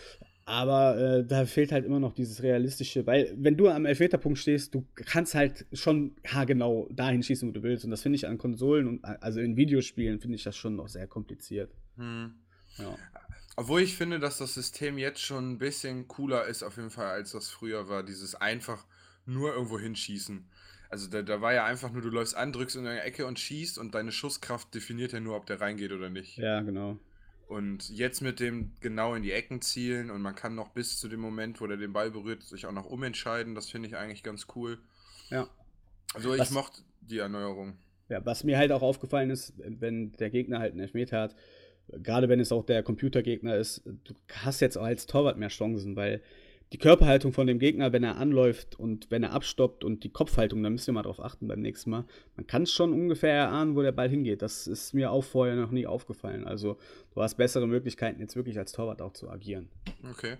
aber äh, da fehlt halt immer noch dieses realistische, weil wenn du am Elfmeterpunkt stehst, du kannst halt schon haargenau dahin schießen, wo du willst. Und das finde ich an Konsolen und also in Videospielen finde ich das schon noch sehr kompliziert. Hm. Ja. Obwohl ich finde, dass das System jetzt schon ein bisschen cooler ist, auf jeden Fall, als das früher war. Dieses einfach nur irgendwo hinschießen. Also da, da war ja einfach nur, du läufst an, drückst in eine Ecke und schießt und deine Schusskraft definiert ja nur, ob der reingeht oder nicht. ja, genau. Und jetzt mit dem genau in die Ecken zielen und man kann noch bis zu dem Moment, wo der den Ball berührt, sich auch noch umentscheiden. Das finde ich eigentlich ganz cool. Ja. Also ich Was- mochte die Erneuerung. Ja, was mir halt auch aufgefallen ist, wenn der Gegner halt einen Elfmeter hat, gerade wenn es auch der Computergegner ist, du hast jetzt auch als Torwart mehr Chancen, weil die Körperhaltung von dem Gegner, wenn er anläuft und wenn er abstoppt und die Kopfhaltung, da müsst ihr mal drauf achten beim nächsten Mal. Man kann schon ungefähr erahnen, wo der Ball hingeht. Das ist mir auch vorher noch nie aufgefallen. Also du hast bessere Möglichkeiten, jetzt wirklich als Torwart auch zu agieren. Okay.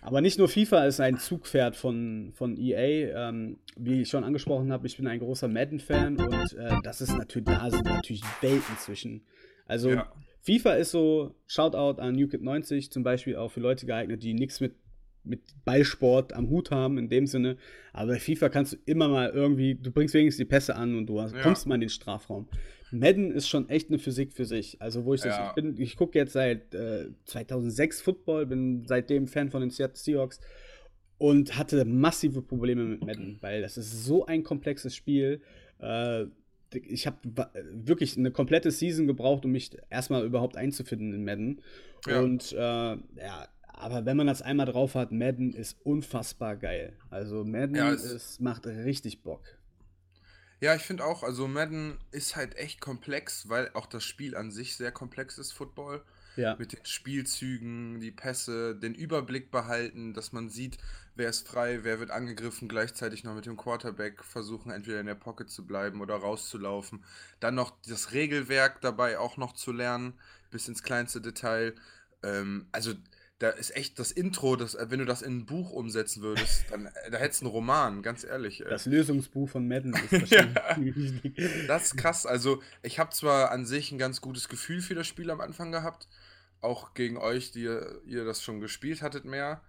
Aber nicht nur FIFA ist ein Zugpferd von, von EA. Ähm, wie ich schon angesprochen habe, ich bin ein großer Madden-Fan und äh, das ist natürlich, da sind natürlich Welten zwischen. Also Ja. FIFA ist so, Shoutout an NewKid90, zum Beispiel auch für Leute geeignet, die nichts mit, mit Ballsport am Hut haben, in dem Sinne. Aber bei FIFA kannst du immer mal irgendwie, du bringst wenigstens die Pässe an und du hast, Ja. kommst mal in den Strafraum. Madden ist schon echt eine Physik für sich. Also, wo ich das, Ja. ich bin, ich gucke jetzt seit äh, 2006 Football, bin seitdem Fan von den Seattle Seahawks und hatte massive Probleme mit Madden, weil das ist so ein komplexes Spiel. Äh, ich habe wirklich eine komplette Season gebraucht, um mich erstmal überhaupt einzufinden in Madden. Ja. Und äh, ja, Aber wenn man das einmal drauf hat, Madden ist unfassbar geil. Also Madden Ja, es- ist, macht richtig Bock. Ja, ich finde auch, also Madden ist halt echt komplex, weil auch das Spiel an sich sehr komplex ist, Football. Ja. Mit den Spielzügen, die Pässe, den Überblick behalten, dass man sieht, wer ist frei, wer wird angegriffen, gleichzeitig noch mit dem Quarterback versuchen, entweder in der Pocket zu bleiben oder rauszulaufen. Dann noch das Regelwerk dabei auch noch zu lernen, bis ins kleinste Detail. Ähm, also da ist echt das Intro, das, wenn du das in ein Buch umsetzen würdest, dann äh, da hättest du einen Roman, ganz ehrlich. äh. Das Lösungsbuch von Madden ist wahrscheinlich wichtig. Das ist krass. Also, ich habe zwar an sich ein ganz gutes Gefühl für das Spiel am Anfang gehabt, auch gegen euch, die ihr, das schon gespielt hattet mehr,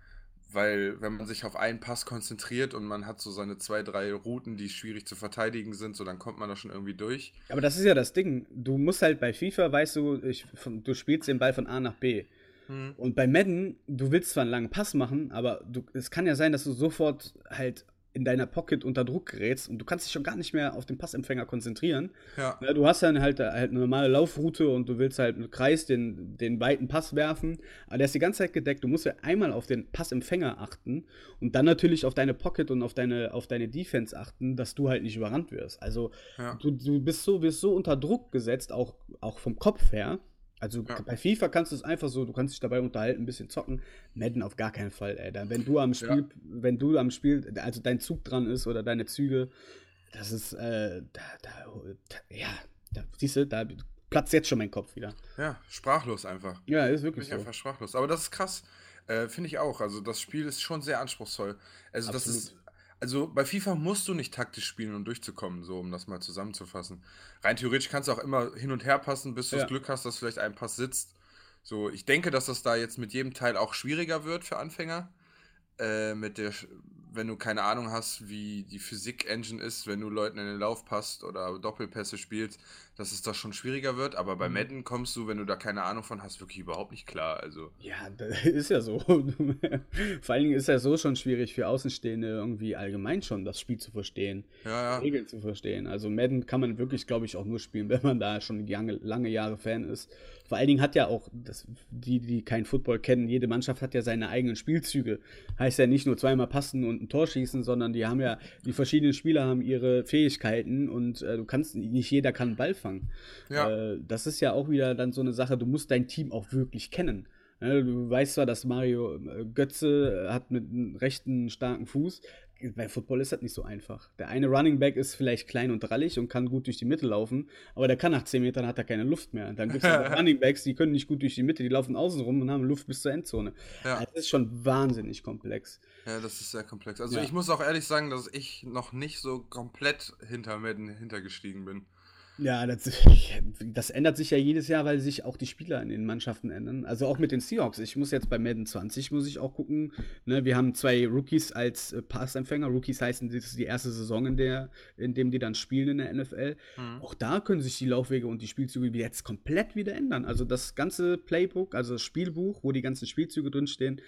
weil wenn man sich auf einen Pass konzentriert und man hat so seine zwei, drei Routen, die schwierig zu verteidigen sind, so dann kommt man da schon irgendwie durch. Aber das ist ja das Ding. Du musst halt bei FIFA, weißt du, ich, du spielst den Ball von A nach B. Hm. Und bei Madden, du willst zwar einen langen Pass machen, aber du, es kann ja sein, dass du sofort halt in deiner Pocket unter Druck gerätst und du kannst dich schon gar nicht mehr auf den Passempfänger konzentrieren. Ja, Ja, du hast dann halt, halt eine normale Laufroute und du willst halt mit Kreis den, den weiten Pass werfen, aber der ist die ganze Zeit gedeckt. Du musst ja einmal auf den Passempfänger achten und dann natürlich auf deine Pocket und auf deine, auf deine Defense achten, dass du halt nicht überrannt wirst. Also Ja. du, du bist so, wirst so unter Druck gesetzt, auch, auch vom Kopf her. Also Ja. bei FIFA kannst du es einfach so, du kannst dich dabei unterhalten, ein bisschen zocken. Madden auf gar keinen Fall, ey. Wenn du am Spiel, wenn du am Spiel, also dein Zug dran ist oder deine Züge, das ist, äh, da, da, da ja, da, siehst du, da platzt jetzt schon mein Kopf wieder. ja, sprachlos einfach. Ja, ist wirklich ich so. einfach sprachlos. Aber das ist krass. Äh, Finde ich auch. Also das Spiel ist schon sehr anspruchsvoll. Also das Absolut. ist. Also bei FIFA musst du nicht taktisch spielen, um durchzukommen, so um das mal zusammenzufassen. Rein theoretisch kannst du auch immer hin und her passen, bis du Ja. das Glück hast, dass vielleicht ein Pass sitzt. So, ich denke, dass das da jetzt mit jedem Teil auch schwieriger wird für Anfänger. Äh, mit der, wenn du keine Ahnung hast, wie die Physik-Engine ist, wenn du Leuten in den Lauf passt oder Doppelpässe spielst, dass es da schon schwieriger wird. Aber bei Mhm. Madden kommst du, wenn du da keine Ahnung von hast, wirklich überhaupt nicht klar. Also. Ja, das ist ja so. Vor allen Dingen ist ja so schon schwierig für Außenstehende irgendwie allgemein schon das Spiel zu verstehen, Ja, ja. Regeln zu verstehen. Also Madden kann man wirklich, glaube ich, auch nur spielen, wenn man da schon lange, lange Jahre Fan ist. Vor allen Dingen hat ja auch, das, die, die keinen Football kennen, jede Mannschaft hat ja seine eigenen Spielzüge. Heißt ja nicht nur zweimal passen und ein Tor schießen, sondern die haben ja, die verschiedenen Spieler haben ihre Fähigkeiten und äh, du kannst, nicht jeder kann einen Ball fangen. Ja. Äh, das ist ja auch wieder dann so eine Sache, du musst dein Team auch wirklich kennen. Ne, Du weißt zwar, dass Mario äh, Götze hat mit einem rechten starken Fuß. Bei Football ist das nicht so einfach. Der eine Running Back ist vielleicht klein und drallig und kann gut durch die Mitte laufen, aber der kann nach 10 Metern hat er keine Luft mehr. Dann gibt es Running Backs, die können nicht gut durch die Mitte, die laufen außen rum und haben Luft bis zur Endzone. Ja. Das ist schon wahnsinnig komplex. Ja, das ist sehr komplex. Also Ja. ich muss auch ehrlich sagen, dass ich noch nicht so komplett hinter Madden hintergestiegen bin. Ja, das, das ändert sich ja jedes Jahr, weil sich auch die Spieler in den Mannschaften ändern. Also auch mit den Seahawks. Ich muss jetzt bei Madden 20 muss ich auch gucken. Ne, wir haben zwei Rookies als äh, Passempfänger. Rookies heißen, das ist die erste Saison, in der, in dem die dann spielen in der NFL. Auch da können sich die Laufwege und die Spielzüge jetzt komplett wieder ändern. Also das ganze Playbook, also das Spielbuch, wo die ganzen Spielzüge drinstehen,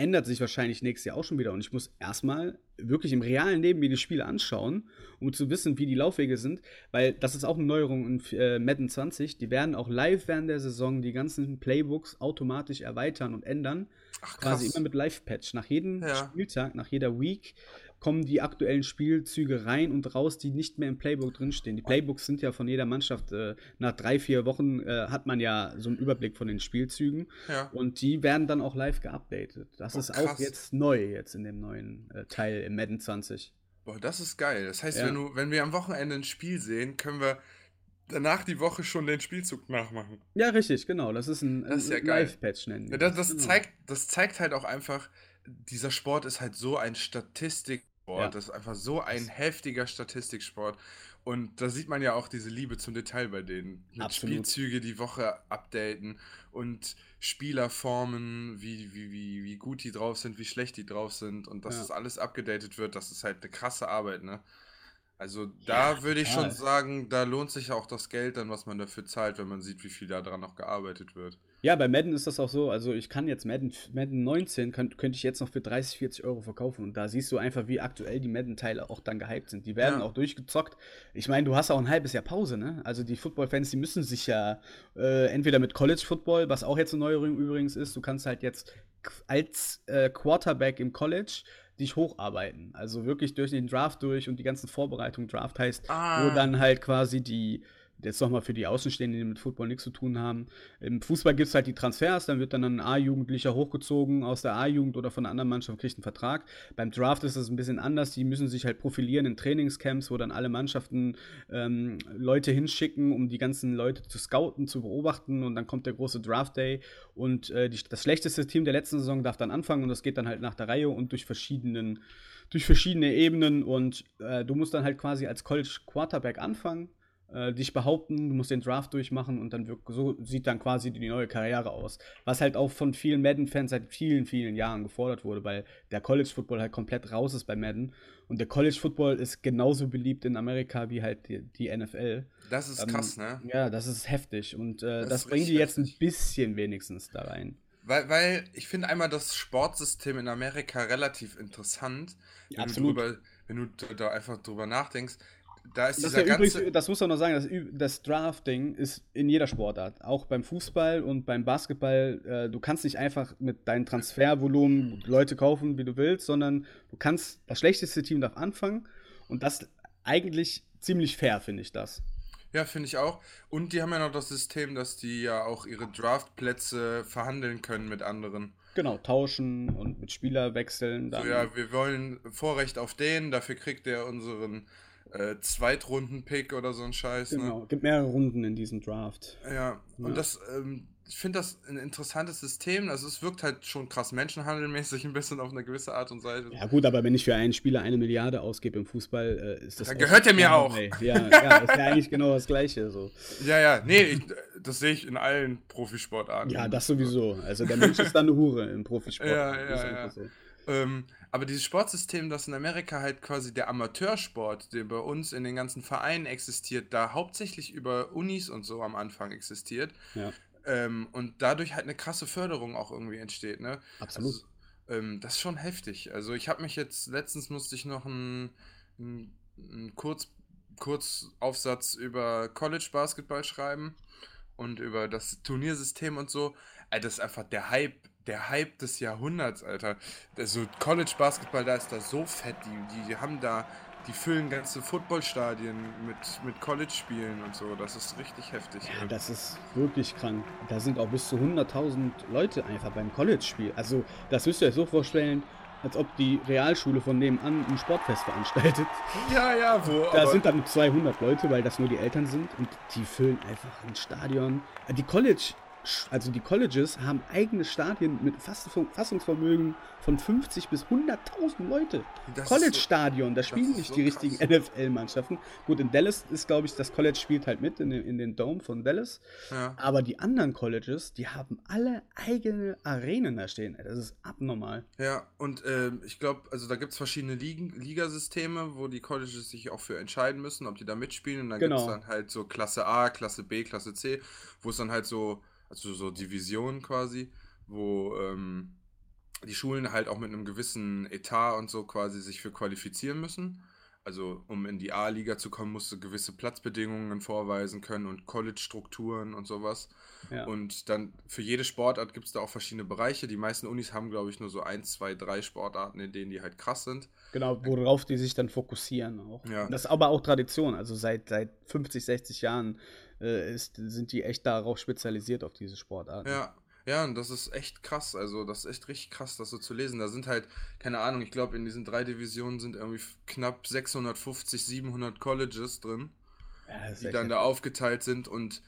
ändert sich wahrscheinlich nächstes Jahr auch schon wieder. Und ich muss erstmal wirklich im realen Leben mir die Spiele anschauen, um zu wissen, wie die Laufwege sind. Weil das ist auch eine Neuerung in äh, Madden 20. Die werden auch live während der Saison die ganzen Playbooks automatisch erweitern und ändern. Ach Quasi immer mit Live-Patch. Nach jedem Ja. Spieltag, nach jeder Week kommen die aktuellen Spielzüge rein und raus, die nicht mehr im Playbook drinstehen. Die Playbooks sind ja von jeder Mannschaft, äh, nach drei, vier Wochen äh, hat man ja so einen Überblick von den Spielzügen Ja. und die werden dann auch live geupdatet. Das Oh, ist auch krass. jetzt neu, jetzt in dem neuen äh, Teil im Madden 20. Boah, das ist geil. Das heißt, Ja. wenn, du, wenn wir am Wochenende ein Spiel sehen, können wir danach die Woche schon den Spielzug nachmachen. Ja, richtig, genau. Das ist ein, Das ist ein ja geil. Live-Patch, nennen wir Ja, das, das, Genau. zeigt, das zeigt halt auch einfach, dieser Sport ist halt so ein Statistiksport. Ja. Das ist einfach so ein heftiger Statistiksport. Und da sieht man ja auch diese Liebe zum Detail bei denen. Mit Absolut. Spielzüge die Woche updaten und Spielerformen, wie, wie, wie, wie gut die drauf sind, wie schlecht die drauf sind und dass Ja. das alles abgedatet wird, das ist halt eine krasse Arbeit, ne? Also da würde ich schon sagen, da lohnt sich auch das Geld dann, was man dafür zahlt, wenn man sieht, wie viel da dran noch gearbeitet wird. Ja, bei Madden ist das auch so. Also ich kann jetzt Madden, Madden 19 könnt, könnte ich jetzt noch für 30, 40 Euro verkaufen. Und da siehst du einfach, wie aktuell die Madden-Teile auch dann gehypt sind. Die werden Ja. auch durchgezockt. Ich meine, du hast auch ein halbes Jahr Pause, ne? Also die Football-Fans, die müssen sich ja äh, entweder mit College Football, was auch jetzt eine Neuerung übrigens ist, du kannst halt jetzt als äh, Quarterback im College dich hocharbeiten. Also wirklich durch den Draft durch und die ganzen Vorbereitungen. Draft heißt, Ah. wo dann halt quasi die, jetzt nochmal für die Außenstehenden, die mit Football nichts zu tun haben. Im Fußball gibt es halt die Transfers, dann wird dann ein A-Jugendlicher hochgezogen aus der A-Jugend oder von einer anderen Mannschaft kriegt einen Vertrag. Beim Draft ist das ein bisschen anders, die müssen sich halt profilieren in Trainingscamps, wo dann alle Mannschaften ähm, Leute hinschicken, um die ganzen Leute zu scouten, zu beobachten und dann kommt der große Draft Day und äh, die, das schlechteste Team der letzten Saison darf dann anfangen und das geht dann halt nach der Reihe und durch verschiedenen durch verschiedene Ebenen und äh, du musst dann halt quasi als College Quarterback anfangen, äh, dich behaupten, du musst den Draft durchmachen und dann wirk- so sieht dann quasi die neue Karriere aus. Was halt auch von vielen Madden-Fans seit vielen, vielen Jahren gefordert wurde, weil der College Football halt komplett raus ist bei Madden und der College Football ist genauso beliebt in Amerika wie halt die, die NFL. Das ist Ähm, krass, ne? Ja, das ist heftig und äh, Das das, bringen die jetzt ein bisschen wenigstens da rein. Weil, weil ich finde einmal das Sportsystem in Amerika relativ interessant. Wenn Absolut. Du drüber, wenn du da einfach drüber nachdenkst, da ist Das, dieser ja ganze. übrigens, das muss man noch sagen, das, das Drafting ist in jeder Sportart, auch beim Fußball und beim Basketball. Äh, du kannst nicht einfach mit deinem Transfervolumen Leute kaufen, wie du willst, sondern du kannst, das schlechteste Team darf anfangen und das eigentlich ziemlich fair, finde ich das. Ja, finde ich auch. Und die haben ja noch das System, dass die ja auch ihre Draftplätze verhandeln können mit anderen. Genau, tauschen und mit Spieler wechseln. So, Dann, ja, wir wollen Vorrecht auf den, dafür kriegt er unseren äh, Zweitrunden-Pick oder so ein Scheiß. Ne? genau, gibt mehrere Runden in diesem Draft. Ja, und Ja. das, ähm, ich finde das ein interessantes System. Also es wirkt halt schon krass menschenhandelmäßig ein bisschen auf eine gewisse Art und Weise. Ja gut, aber wenn ich für einen Spieler eine Milliarde ausgebe im Fußball, äh, ist das Dann gehört er mir auch. ey. Ja, ja, ist ja eigentlich genau das Gleiche. So. Ja, ja, nee, ich, das sehe ich in allen Profisportarten. Ja, das sowieso. Also der Mensch ist dann eine Hure im Profisport. Ja, ja, ja. so. Ähm, aber dieses Sportsystem, das in Amerika halt quasi der Amateursport, der bei uns in den ganzen Vereinen existiert, da hauptsächlich über Unis und so am Anfang existiert. Ja. Ähm, und dadurch halt eine krasse Förderung auch irgendwie entsteht, ne? Absolut. Also, ähm, das ist schon heftig. Also ich habe mich jetzt, letztens musste ich noch einen, einen, einen Kurz, Kurzaufsatz über College Basketball schreiben und über das Turniersystem und so. Das ist einfach der Hype, der Hype des Jahrhunderts, Alter. Also College Basketball, da ist da so fett. Die, die, die haben da, die füllen ganze Footballstadien mit, mit College-Spielen und so. Das ist richtig heftig. Ja, das ist wirklich krank. Da sind auch bis zu 100.000 Leute einfach beim College-Spiel. Also, das müsst ihr euch so vorstellen, als ob die Realschule von nebenan ein Sportfest veranstaltet. ja, ja, wo. Da sind dann 200 Leute, weil das nur die Eltern sind und die füllen einfach ein Stadion. Die College, also die Colleges haben eigene Stadien mit Fass- Fassungsvermögen von 50 bis 100.000 Leute. College-Stadion, da spielen nicht so die krass. richtigen NFL-Mannschaften. Gut, in Dallas ist, glaube ich, das College spielt halt mit in den, in den Dome von Dallas. Ja. Aber die anderen Colleges, die haben alle eigene Arenen da stehen. Das ist abnormal. Ja, und ähm, ich glaube, also da gibt es verschiedene Ligen, Ligasysteme, wo die Colleges sich auch für entscheiden müssen, ob die da mitspielen. Und dann gibt es Genau. dann halt so Klasse A, Klasse B, Klasse C, wo es dann halt so, also so Divisionen quasi, wo ähm, die Schulen halt auch mit einem gewissen Etat und so quasi sich für qualifizieren müssen. Also um in die A-Liga zu kommen, musst du gewisse Platzbedingungen vorweisen können und College-Strukturen und sowas. Ja. Und dann für jede Sportart gibt es da auch verschiedene Bereiche. Die meisten Unis haben, glaube ich, nur so ein, zwei, drei Sportarten, in denen die halt krass sind. Genau, worauf die sich dann fokussieren auch. Ja. Das ist aber auch Tradition. Also seit, seit 50, 60 Jahren äh, ist, sind die echt darauf spezialisiert, auf diese Sportarten. Ja, ja, und das ist echt krass. Also, das ist echt richtig krass, das so zu lesen. Da sind halt, keine Ahnung, ich glaube, in diesen drei Divisionen sind irgendwie knapp 650, 700 Colleges drin. Ja, die dann da aufgeteilt sind und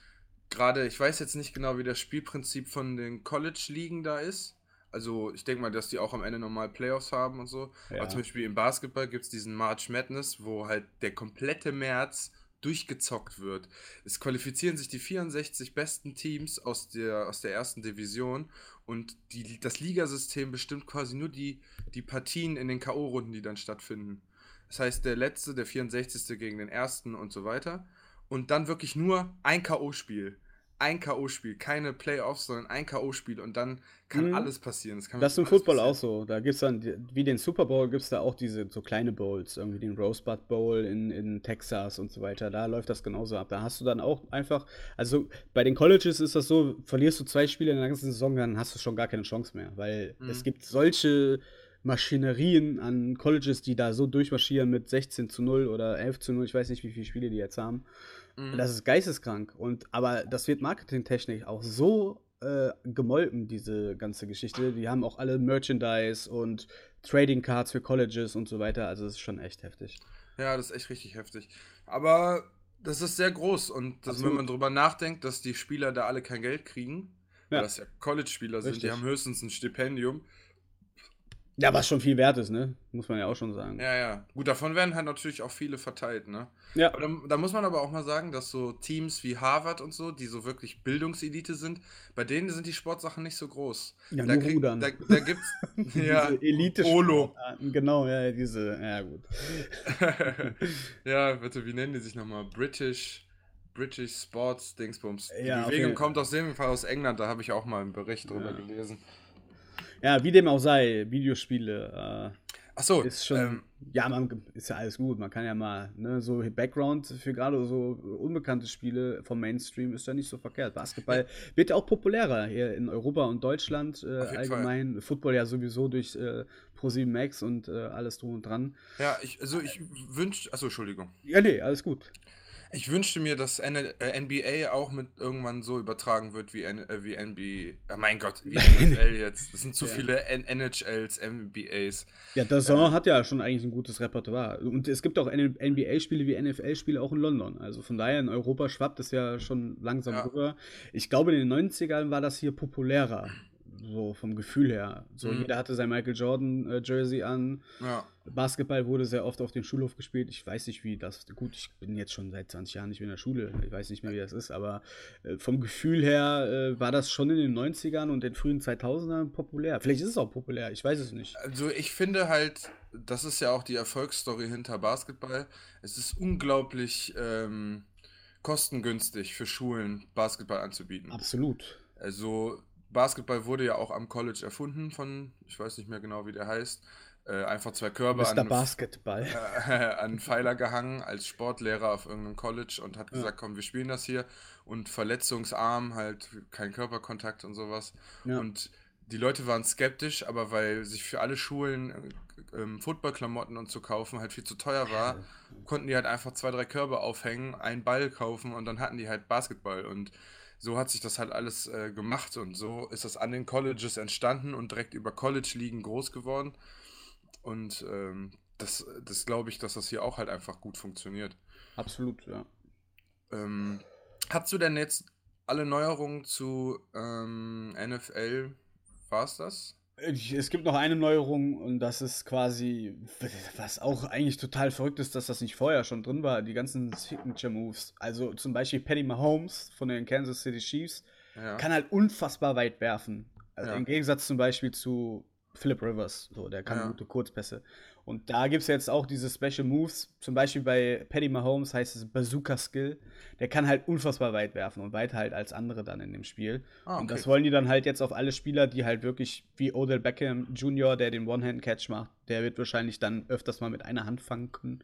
gerade, ich weiß jetzt nicht genau, wie das Spielprinzip von den College-Ligen da ist. Also ich denke mal, dass die auch am Ende nochmal Playoffs haben und so. Ja. Aber zum Beispiel im Basketball gibt es diesen March Madness, wo halt der komplette März durchgezockt wird. Es qualifizieren sich die 64 besten Teams aus der, aus der ersten Division und die, das Ligasystem bestimmt quasi nur die, die Partien in den K.O.-Runden, die dann stattfinden. Das heißt, der letzte, der 64. gegen den ersten und so weiter. Und dann wirklich nur ein K.O.-Spiel. ein K.O.-Spiel, keine Playoffs, sondern ein K.O.-Spiel und dann kann Mhm. alles passieren. Das, Das ist im Football alles auch so. Da gibt es dann, wie den Super Bowl, gibt es da auch diese so kleine Bowls, irgendwie den Rosebud Bowl in, in Texas und so weiter. Da läuft das genauso ab. Da hast du dann auch einfach, also bei den Colleges ist das so, verlierst du zwei Spiele in der ganzen Saison, dann hast du schon gar keine Chance mehr, weil Mhm. es gibt solche Maschinerien an Colleges, die da so durchmarschieren mit 16 zu 0 oder 11 zu 0, ich weiß nicht, wie viele Spiele die jetzt haben. Mhm. Das ist geisteskrank. Und, aber das wird marketingtechnisch auch so äh, gemolken, diese ganze Geschichte. Die haben auch alle Merchandise und Trading Cards für Colleges und so weiter. Also das ist schon echt heftig. Ja, das ist echt richtig heftig. Aber das ist sehr groß und das, wenn man drüber nachdenkt, dass die Spieler da alle kein Geld kriegen, Ja. weil das ja College-Spieler sind, die haben höchstens ein Stipendium. Ja, was schon viel wert ist, ne? Muss man ja auch schon sagen. Ja, ja. Gut, davon werden halt natürlich auch viele verteilt, ne? Ja. Aber da, da muss man aber auch mal sagen, dass so Teams wie Harvard und so, die so wirklich Bildungselite sind, bei denen sind die Sportsachen nicht so groß. Ja, da, nur Rudern. da, da gibt's ja, elite Olo. Genau, ja, diese, ja gut. ja, bitte, wie nennen die sich nochmal? British, British Sports Dingsbums. Die Ja, auf Bewegung jeden- kommt auf jeden Fall aus England, da habe ich auch mal einen Bericht drüber Ja. gelesen. Ja, wie dem auch sei, Videospiele äh, ist schon, ähm, ja, man, ist ja alles gut. Man kann ja mal, ne, so Background für gerade so unbekannte Spiele vom Mainstream ist ja nicht so verkehrt. Basketball wird ja auch populärer hier in Europa und Deutschland äh, allgemein. Football ja sowieso durch äh, Pro7 Max und äh, alles drum und dran. ja, ich, also ich wünschte, achso, Entschuldigung. Ja, nee, alles gut. Ich wünschte mir, dass N äh, NBA auch mit irgendwann so übertragen wird wie, N äh, wie NBA. Äh, mein Gott, wie NFL jetzt. Das sind zu Ja. viele N NHLs, NBAs. Ja, der Saison hat ja schon eigentlich ein gutes Repertoire. Und es gibt auch NBA-Spiele wie NFL-Spiele auch in London. Also von daher in Europa schwappt es ja schon langsam Ja. rüber. Ich glaube, in den 90ern war das hier populärer. So vom Gefühl her. So Mhm. jeder hatte sein Michael Jordan äh, Jersey an. Ja. Basketball wurde sehr oft auf dem Schulhof gespielt. Ich weiß nicht, wie das. Gut, ich bin jetzt schon seit 20 Jahren nicht mehr in der Schule. Ich weiß nicht mehr, wie das ist. Aber äh, vom Gefühl her äh, war das schon in den 90ern und den frühen 2000ern populär. Vielleicht ist es auch populär. Ich weiß es nicht. Also ich finde halt, das ist ja auch die Erfolgsstory hinter Basketball. Es ist unglaublich ähm, kostengünstig für Schulen, Basketball anzubieten. Absolut. Also Basketball wurde ja auch am College erfunden von, ich weiß nicht mehr genau, wie der heißt. Äh, einfach zwei Körbe an, Basketball. äh, an Pfeiler gehangen als Sportlehrer auf irgendeinem College und hat Ja. gesagt, komm, wir spielen das hier. Und verletzungsarm, halt kein Körperkontakt und sowas. Ja. Und die Leute waren skeptisch, aber weil sich für alle Schulen äh, ähm, Footballklamotten und zu kaufen halt viel zu teuer war, konnten die halt einfach zwei, drei Körbe aufhängen, einen Ball kaufen und dann hatten die halt Basketball. Und so hat sich das halt alles äh, gemacht und so ist das an den Colleges entstanden und direkt über College-Ligen groß geworden. Und ähm, das, das glaube ich, dass das hier auch halt einfach gut funktioniert. Absolut, ja. Ähm, hast du denn jetzt alle Neuerungen zu ähm, NFL? War es das? Es gibt noch eine Neuerung und das ist quasi, was auch eigentlich total verrückt ist, dass das nicht vorher schon drin war, die ganzen Signature Moves. Also zum Beispiel Patty Mahomes von den Kansas City Chiefs Ja. kann halt unfassbar weit werfen. Also Ja. Im Gegensatz zum Beispiel zu Philip Rivers, so, der kann Ja. gute Kurzpässe. Und da gibt es jetzt auch diese Special Moves. Zum Beispiel bei Patty Mahomes heißt es Bazooka Skill. Der kann halt unfassbar weit werfen und weiter halt als andere dann in dem Spiel. Ah, Und okay. das wollen die dann halt jetzt auf alle Spieler, die halt wirklich wie Odell Beckham Jr., der den One-Hand-Catch macht, der wird wahrscheinlich dann öfters mal mit einer Hand fangen können.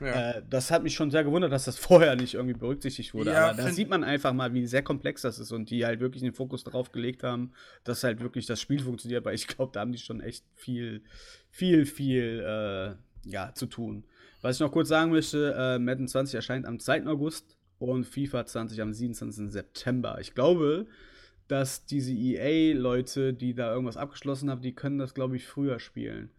Ja. Äh, das hat mich schon sehr gewundert, dass das vorher nicht irgendwie berücksichtigt wurde. Ja, Aber da sieht man einfach mal, wie sehr komplex das ist und die halt wirklich den Fokus darauf gelegt haben, dass halt wirklich das Spiel funktioniert. Weil ich glaube, da haben die schon echt viel, viel, viel äh, ja, zu tun. Was ich noch kurz sagen möchte, äh, Madden 20 erscheint am 2. August und FIFA 20 am 27. September. Ich glaube, dass diese EA-Leute, die da irgendwas abgeschlossen haben, die können das, glaube ich, früher spielen.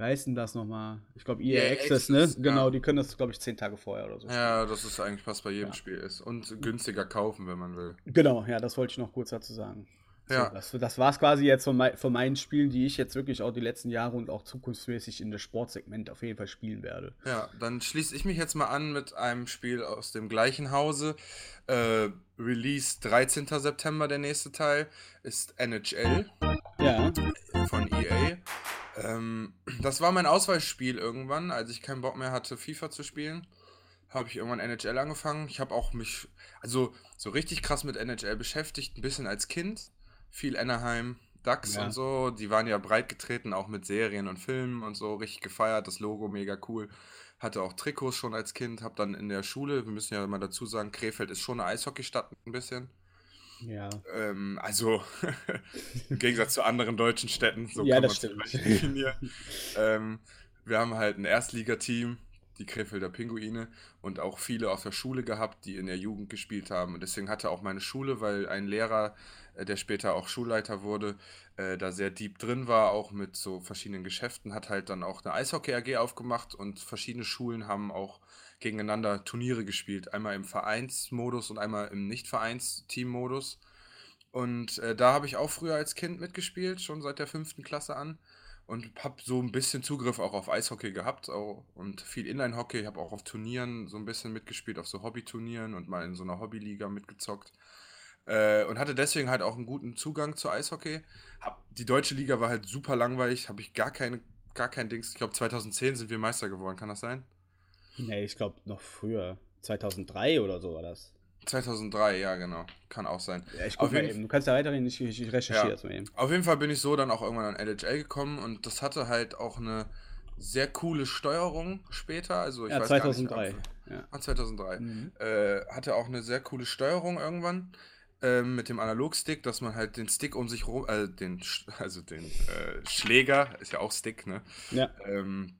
Wie heißt denn das nochmal? Ich glaube, EA, EA Access, ne? Access, ja. Genau, die können das, glaube ich, zehn Tage vorher oder so. Ja, das ist eigentlich fast bei jedem Ja. Spiel ist. Und günstiger kaufen, wenn man will. Genau, ja, das wollte ich noch kurz dazu sagen. Ja. So, das das war es quasi jetzt von, mei von meinen Spielen, die ich jetzt wirklich auch die letzten Jahre und auch zukunftsmäßig in das Sportsegment auf jeden Fall spielen werde. Ja, dann schließe ich mich jetzt mal an mit einem Spiel aus dem gleichen Hause. Äh, Release 13. September, der nächste Teil, ist NHL Ja, von EA. Ähm, das war mein Auswahlspiel irgendwann, als ich keinen Bock mehr hatte, FIFA zu spielen. habe ich irgendwann NHL angefangen. Ich habe auch mich, also so richtig krass mit NHL beschäftigt, ein bisschen als Kind. Viel Anaheim, Ducks Ja. und so. Die waren ja breit getreten, auch mit Serien und Filmen und so. Richtig gefeiert, das Logo mega cool. Hatte auch Trikots schon als Kind. Habe dann in der Schule, wir müssen ja mal dazu sagen, Krefeld ist schon eine Eishockeystadt ein bisschen. Ja. Ähm, also im Gegensatz zu anderen deutschen Städten, so Ja, kann das man es stimmt. ähm, wir haben halt ein Erstligateam, die Krefelder Pinguine, und auch viele aus der Schule gehabt, die in der Jugend gespielt haben. Und deswegen hatte auch meine Schule, weil ein Lehrer, äh, der später auch Schulleiter wurde, äh, da sehr deep drin war, auch mit so verschiedenen Geschäften, hat halt dann auch eine Eishockey AG aufgemacht und verschiedene Schulen haben auch gegeneinander Turniere gespielt. Einmal im Vereinsmodus und einmal im Nicht-Vereins-Team-Modus. Und äh, da habe ich auch früher als Kind mitgespielt, schon seit der fünften Klasse an. Und habe so ein bisschen Zugriff auch auf Eishockey gehabt auch, und viel Inline-Hockey. Habe auch auf Turnieren so ein bisschen mitgespielt, auf so Hobbyturnieren und mal in so einer Hobbyliga mitgezockt. Äh, und hatte deswegen halt auch einen guten Zugang zu Eishockey. Hab, die deutsche Liga war halt super langweilig, habe ich gar keine, gar kein Dings. Ich glaube 2010 sind wir Meister geworden, kann das sein? Nee, ich glaube noch früher. 2003 oder so war das. 2003, ja genau, kann auch sein. Ja, ich Auf jeden eben. Du kannst da weiterreden, ich, ich, recherchiere Ja. eben. Auf jeden Fall bin ich so dann auch irgendwann an NHL gekommen und das hatte halt auch eine sehr coole Steuerung später. Also ich Ja, weiß gar nicht, 2003. ob- Ja. Ah, 2003. Mhm. Äh, hatte auch eine sehr coole Steuerung irgendwann ähm, mit dem Analogstick, dass man halt den Stick um sich rum, äh, den, also den äh, Schläger, ist ja auch Stick, ne? Ja. ähm,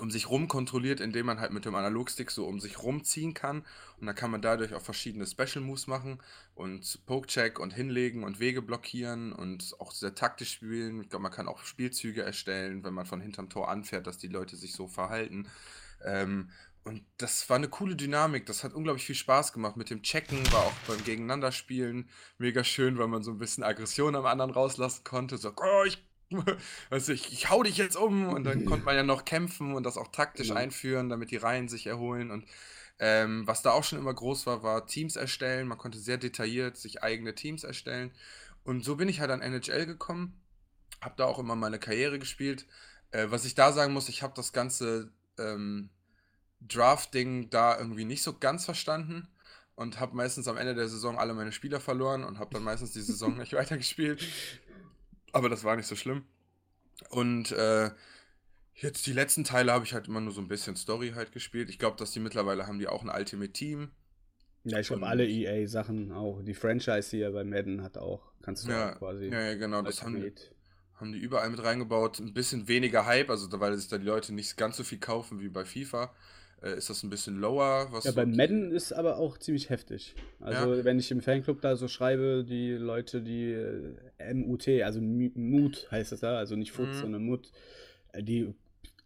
um sich rum kontrolliert, indem man halt mit dem Analogstick so um sich rumziehen kann. Und dann kann man dadurch auch verschiedene Special Moves machen und Pokecheck und hinlegen und Wege blockieren und auch sehr taktisch spielen. Ich glaube, man kann auch Spielzüge erstellen, wenn man von hinterm Tor anfährt, dass die Leute sich so verhalten. Ähm, und das war eine coole Dynamik. Das hat unglaublich viel Spaß gemacht. Mit dem Checken war auch beim Gegeneinanderspielen mega schön, weil man so ein bisschen Aggression am anderen rauslassen konnte. So, oh, ich, weißt du, ich, ich hau dich jetzt um. Und dann konnte man ja noch kämpfen und das auch taktisch Genau. einführen, damit die Reihen sich erholen. Und ähm, was da auch schon immer groß war, war Teams erstellen. Man konnte sehr detailliert sich eigene Teams erstellen. Und so bin ich halt an NHL gekommen. Hab da auch immer meine Karriere gespielt. Äh, was ich da sagen muss, ich habe das ganze ähm, Draft-Ding da irgendwie nicht so ganz verstanden und habe meistens am Ende der Saison alle meine Spieler verloren und habe dann meistens die Saison nicht weitergespielt. Aber das war nicht so schlimm. Und äh, jetzt die letzten Teile habe ich halt immer nur so ein bisschen Story halt gespielt. Ich glaube, dass die mittlerweile haben die auch ein Ultimate Team. Ja, ich glaube, alle EA-Sachen auch. Die Franchise hier bei Madden hat auch, kannst du Ja, auch quasi. ja, ja, genau. Das haben, die- haben die überall mit reingebaut. Ein bisschen weniger Hype, also weil sich da die Leute nicht ganz so viel kaufen wie bei FIFA. Äh, ist das ein bisschen lower? Was Ja, bei Madden ist aber auch ziemlich heftig. Also, wenn ich im Fanclub da so schreibe, die Leute, die äh, MUT, also Mut heißt es da, also nicht Foot, Mhm. sondern Mut, äh, die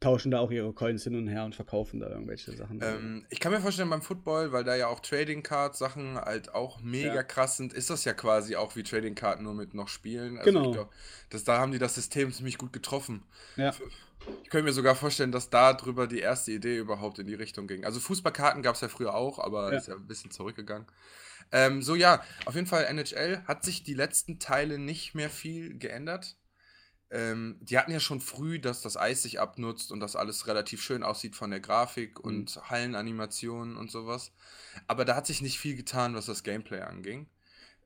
tauschen da auch ihre Coins hin und her und verkaufen da irgendwelche Sachen. Ähm, ich kann mir vorstellen, beim Football, weil da ja auch Trading Card Sachen halt auch mega Ja. krass sind, ist das ja quasi auch wie Trading Card nur mit noch Spielen. Also Genau. ich glaub, das, da haben die das System ziemlich gut getroffen. ja. Ich könnte mir sogar vorstellen, dass da drüber die erste Idee überhaupt in die Richtung ging. Also Fußballkarten gab es ja früher auch, aber Ja. ist ja ein bisschen zurückgegangen. Ähm, so ja, auf jeden Fall NHL hat sich die letzten Teile nicht mehr viel geändert. Ähm, die hatten ja schon früh, dass das Eis sich abnutzt und das alles relativ schön aussieht von der Grafik und Hallenanimationen und sowas. Aber da hat sich nicht viel getan, was das Gameplay anging.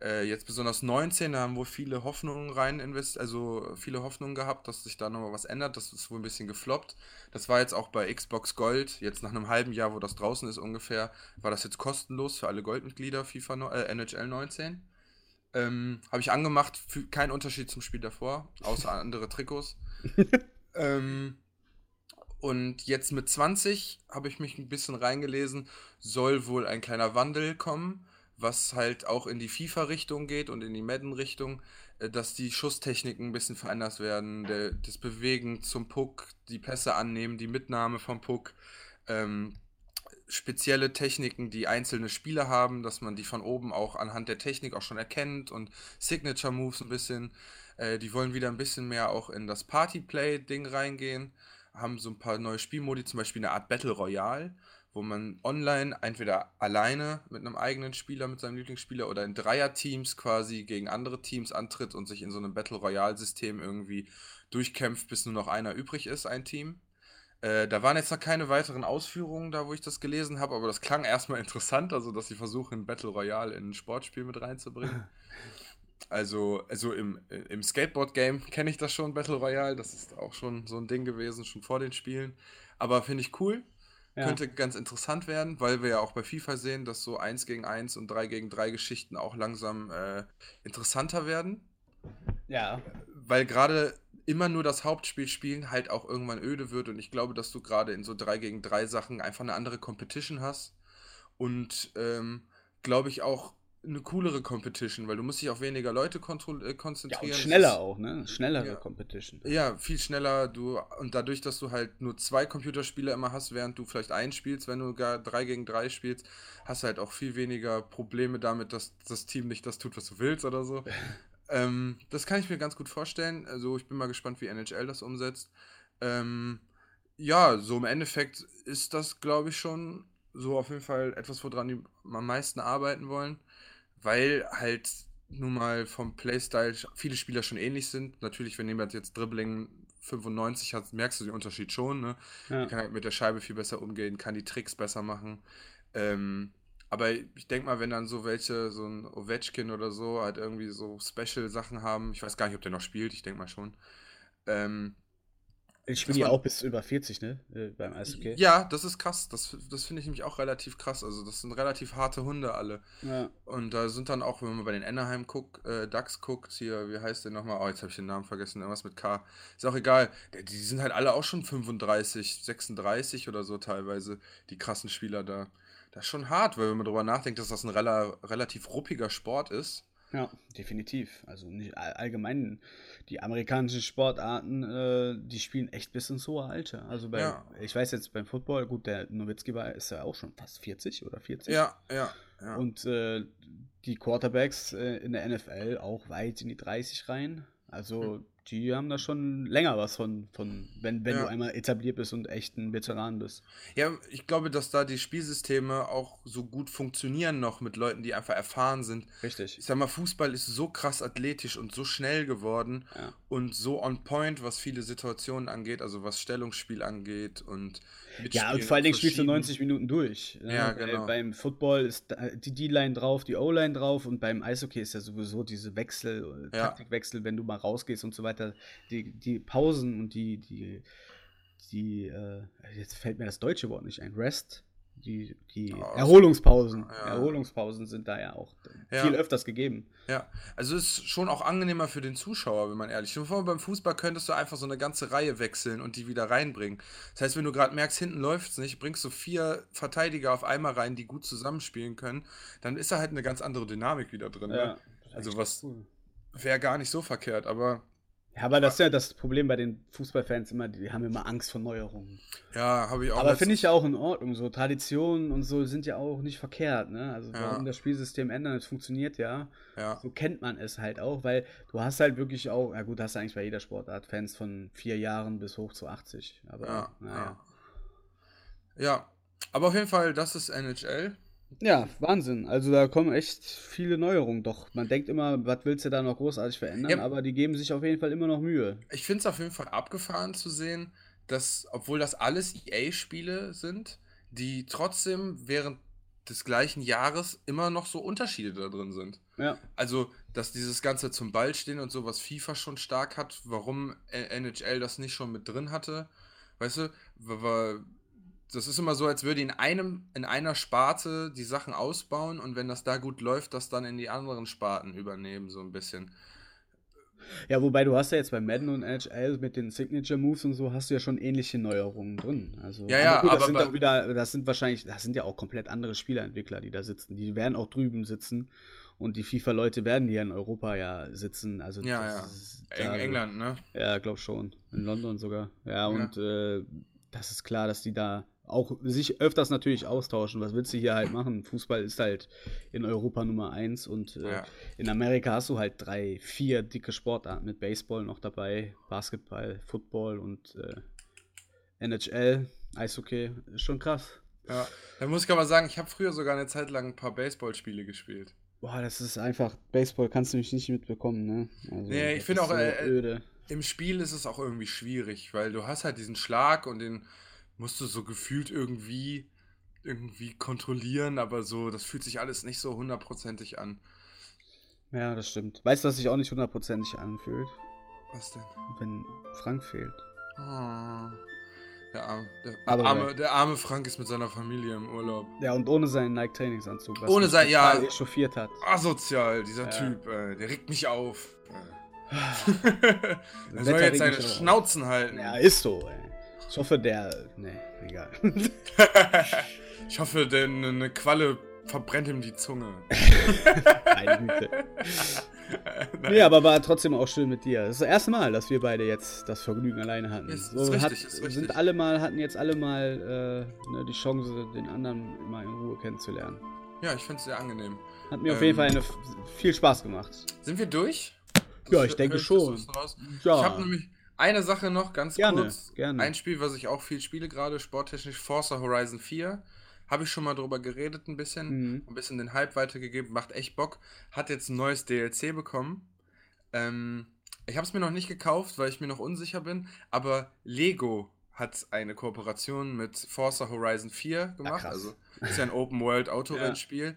Äh, jetzt besonders 19, da haben wohl viele Hoffnungen rein investiert, also viele Hoffnungen gehabt, dass sich da nochmal was ändert. Das ist wohl ein bisschen gefloppt. Das war jetzt auch bei Xbox Gold, jetzt nach einem halben Jahr, wo das draußen ist ungefähr, war das jetzt kostenlos für alle Goldmitglieder, FIFA, no- äh, NHL 19. Ähm, Habe ich angemacht, kein Unterschied zum Spiel davor, außer andere Trikots. ähm, und jetzt mit 20 habe ich mich ein bisschen reingelesen, soll wohl ein kleiner Wandel kommen, was halt auch in die FIFA-Richtung geht und in die Madden-Richtung, äh, dass die Schusstechniken ein bisschen verändert werden, der, das Bewegen zum Puck, die Pässe annehmen, die Mitnahme vom Puck, ähm, spezielle Techniken, die einzelne Spieler haben, dass man die von oben auch anhand der Technik auch schon erkennt und Signature Moves ein bisschen. Äh, die wollen wieder ein bisschen mehr auch in das Partyplay-Ding reingehen, haben so ein paar neue Spielmodi, zum Beispiel eine Art Battle Royale, wo man online entweder alleine mit einem eigenen Spieler, mit seinem Lieblingsspieler oder in Dreierteams quasi gegen andere Teams antritt und sich in so einem Battle Royale-System irgendwie durchkämpft, bis nur noch einer übrig ist, ein Team. Äh, da waren jetzt noch keine weiteren Ausführungen da, wo ich das gelesen habe, aber das klang erstmal interessant, also dass sie versuchen, Battle Royale in ein Sportspiel mit reinzubringen. Also, also im, im Skateboard-Game kenne ich das schon, Battle Royale. Das ist auch schon so ein Ding gewesen, schon vor den Spielen. Aber finde ich cool. Ja. Könnte ganz interessant werden, weil wir ja auch bei FIFA sehen, dass so 1 gegen 1 und 3 gegen 3 Geschichten auch langsam äh, interessanter werden. Ja. Weil gerade immer nur das Hauptspiel spielen halt auch irgendwann öde wird und ich glaube, dass du gerade in so 3 gegen 3 Sachen einfach eine andere Competition hast und ähm, glaube ich auch eine coolere Competition, weil du musst dich auf weniger Leute äh, Ja, konzentrieren. und Das schneller ist- auch, ne? Schnellere Ja. Competition. Ja, viel schneller. Du, und dadurch, dass du halt nur zwei Computerspiele immer hast, während du vielleicht einen spielst, wenn du gar drei gegen drei spielst, hast du halt auch viel weniger Probleme damit, dass das Team nicht das tut, was du willst oder so. ähm, das kann ich mir ganz gut vorstellen. Also ich bin mal gespannt, wie NHL das umsetzt. Ähm, ja, so im Endeffekt ist das, glaube ich, schon so auf jeden Fall etwas, woran die am meisten arbeiten wollen, weil halt nun mal vom Playstyle viele Spieler schon ähnlich sind. Natürlich, wenn jemand jetzt Dribbling 95 hat, merkst du den Unterschied schon. Ne? Ja. Kann halt mit der Scheibe viel besser umgehen, kann die Tricks besser machen. Ähm, aber ich denke mal, wenn dann so welche, so ein Ovechkin oder so, halt irgendwie so Special-Sachen haben, ich weiß gar nicht, ob der noch spielt, ich denke mal schon. Ähm, Ich spiele ja auch bis über 40, ne? Äh, beim Eishockey. Ja, das ist krass. Das, das finde ich nämlich auch relativ krass. Also, das sind relativ harte Hunde alle. Ja. Und da sind dann auch, wenn man bei den Anaheim guckt, äh, Ducks guckt, hier, wie heißt der nochmal? Oh, jetzt habe ich den Namen vergessen, irgendwas mit K. Ist auch egal. Die, die sind halt alle auch schon 35, 36 oder so teilweise, die krassen Spieler da. Das ist schon hart, weil wenn man drüber nachdenkt, dass das ein rela relativ ruppiger Sport ist. Ja, definitiv. Also nicht all- allgemein die amerikanischen Sportarten, äh, die spielen echt bis ins hohe Alter. Also bei, Ja. ich weiß jetzt beim Football, gut, der Nowitzki war ist ja auch schon fast 40 oder 40. Ja, ja, ja. Und äh, die Quarterbacks äh, in der NFL auch weit in die 30 rein. Also die haben da schon länger was von, von wenn, wenn Ja. du einmal etabliert bist und echt ein Veteran bist. Ja, ich glaube, dass da die Spielsysteme auch so gut funktionieren noch mit Leuten, die einfach erfahren sind. Richtig. Ich sag mal, Fußball ist so krass athletisch und so schnell geworden Ja. und so on point, was viele Situationen angeht, also was Stellungsspiel angeht und Ja, und vor allen Dingen spielst du verschieden. 90 Minuten durch. ne? Ja, Weil genau. Beim Football ist die D-Line drauf, die O-Line drauf und beim Eishockey ist ja sowieso diese Wechsel, äh, Ja. Taktikwechsel, wenn du mal rausgehst und so weiter. Die, die Pausen und die, die, die, äh, jetzt fällt mir das deutsche Wort nicht ein, Rest. Die, die Ja, Erholungspausen. ja. Erholungspausen sind da ja auch Ja. viel öfters gegeben. Ja, also es ist schon auch angenehmer für den Zuschauer, wenn man ehrlich ist. Beim Fußball könntest du einfach so eine ganze Reihe wechseln und die wieder reinbringen. Das heißt, wenn du gerade merkst, hinten läuft es nicht, bringst du vier Verteidiger auf einmal rein, die gut zusammenspielen können, dann ist da halt eine ganz andere Dynamik wieder drin. Ne? Also was wäre gar nicht so verkehrt, aber Ja, aber das ist ja das Problem bei den Fußballfans immer, die haben immer Angst vor Neuerungen. ja, habe ich auch Aber finde ich ja auch in Ordnung. So Traditionen und so sind ja auch nicht verkehrt. Ne? Also Ja. warum das Spielsystem ändern, es funktioniert ja. Ja, So kennt man es halt auch, weil du hast halt wirklich auch, ja gut, hast du eigentlich bei jeder Sportart Fans von vier Jahren bis hoch zu 80. Aber ja, naja. ja. Ja, aber auf jeden Fall, das ist NHL. Ja, Wahnsinn. Also da kommen echt viele Neuerungen. Doch man denkt immer, was willst du da noch großartig verändern? Ja. Aber die geben sich auf jeden Fall immer noch Mühe. Ich finde es auf jeden Fall abgefahren zu sehen, dass, obwohl das alles EA-Spiele sind, die trotzdem während des gleichen Jahres immer noch so Unterschiede da drin sind. Ja. Also, dass dieses Ganze zum Ball stehen und so, was FIFA schon stark hat, warum NHL das nicht schon mit drin hatte, weißt du, das ist immer so, als würde in einem, in einer Sparte die Sachen ausbauen und wenn das da gut läuft, das dann in die anderen Sparten übernehmen, so ein bisschen. Ja, wobei du hast ja jetzt bei Madden und NHL mit den Signature Moves und so hast du ja schon ähnliche Neuerungen drin. Also, Ja, ja, gut, das aber sind bei- auch wieder, das sind wahrscheinlich, das sind ja auch komplett andere Spielerentwickler, die da sitzen. Die werden auch drüben sitzen und die FIFA-Leute werden hier in Europa ja sitzen. Also Ja, das ja. da- England, ne? Ja, glaub schon. In London sogar. Ja, Ja. und äh, das ist klar, dass die da auch sich öfters natürlich austauschen. Was willst du hier halt machen? Fußball ist halt in Europa Nummer eins und äh, Ja. in Amerika hast du halt drei, vier dicke Sportarten mit Baseball noch dabei, Basketball, Football und äh, NHL, Eishockey. Ist schon krass. Ja, da muss ich aber sagen, ich habe früher sogar eine Zeit lang ein paar Baseballspiele gespielt. Boah, das ist einfach, Baseball kannst du mich nicht mitbekommen, ne? Also, Nee, ich finde auch, äh, öde. Im Spiel ist es auch irgendwie schwierig, weil du hast halt diesen Schlag und den musst du so gefühlt irgendwie irgendwie kontrollieren, aber so, das fühlt sich alles nicht so hundertprozentig an. Ja, das stimmt. Weißt du, was sich auch nicht hundertprozentig anfühlt? Was denn? Wenn Frank fehlt. Oh, der, arme, der, Aber arme, der arme Frank ist mit seiner Familie im Urlaub. Ja, und ohne seinen Nike-Trainingsanzug. Ohne sein- ja. echauffiert hat. Asozial, dieser Ja. Typ, äh, der regt mich auf. Er soll jetzt seine auch auf. Schnauzen halten. Ja, ist so, ey. Ich hoffe, der. Nee, egal. ich hoffe, denn eine Qualle verbrennt ihm die Zunge. Nee, aber war trotzdem auch schön mit dir. Das ist das erste Mal, dass wir beide jetzt das Vergnügen alleine hatten. Ist- so ist richtig, hat, ist Sind richtig. alle mal, hatten jetzt alle mal äh, ne, die Chance, den anderen mal in Ruhe kennenzulernen. Ja, ich finde es sehr angenehm. Hat mir auf Ähm, jeden Fall eine, viel Spaß gemacht. Sind wir durch? Ja, ich denke schon. Ja. Ich habe nämlich eine Sache noch, ganz Gerne, kurz. gerne. Ein Spiel, was ich auch viel spiele gerade, sporttechnisch, Forza Horizon 4. Habe ich schon mal drüber geredet ein bisschen. Mhm. Ein bisschen den Hype weitergegeben, macht echt Bock. Hat jetzt ein neues DLC bekommen. Ähm, ich habe es mir noch nicht gekauft, weil ich mir noch unsicher bin. Aber Lego hat eine Kooperation mit Forza Horizon 4 gemacht. krass. also ist ja ein Open World Autorennspiel.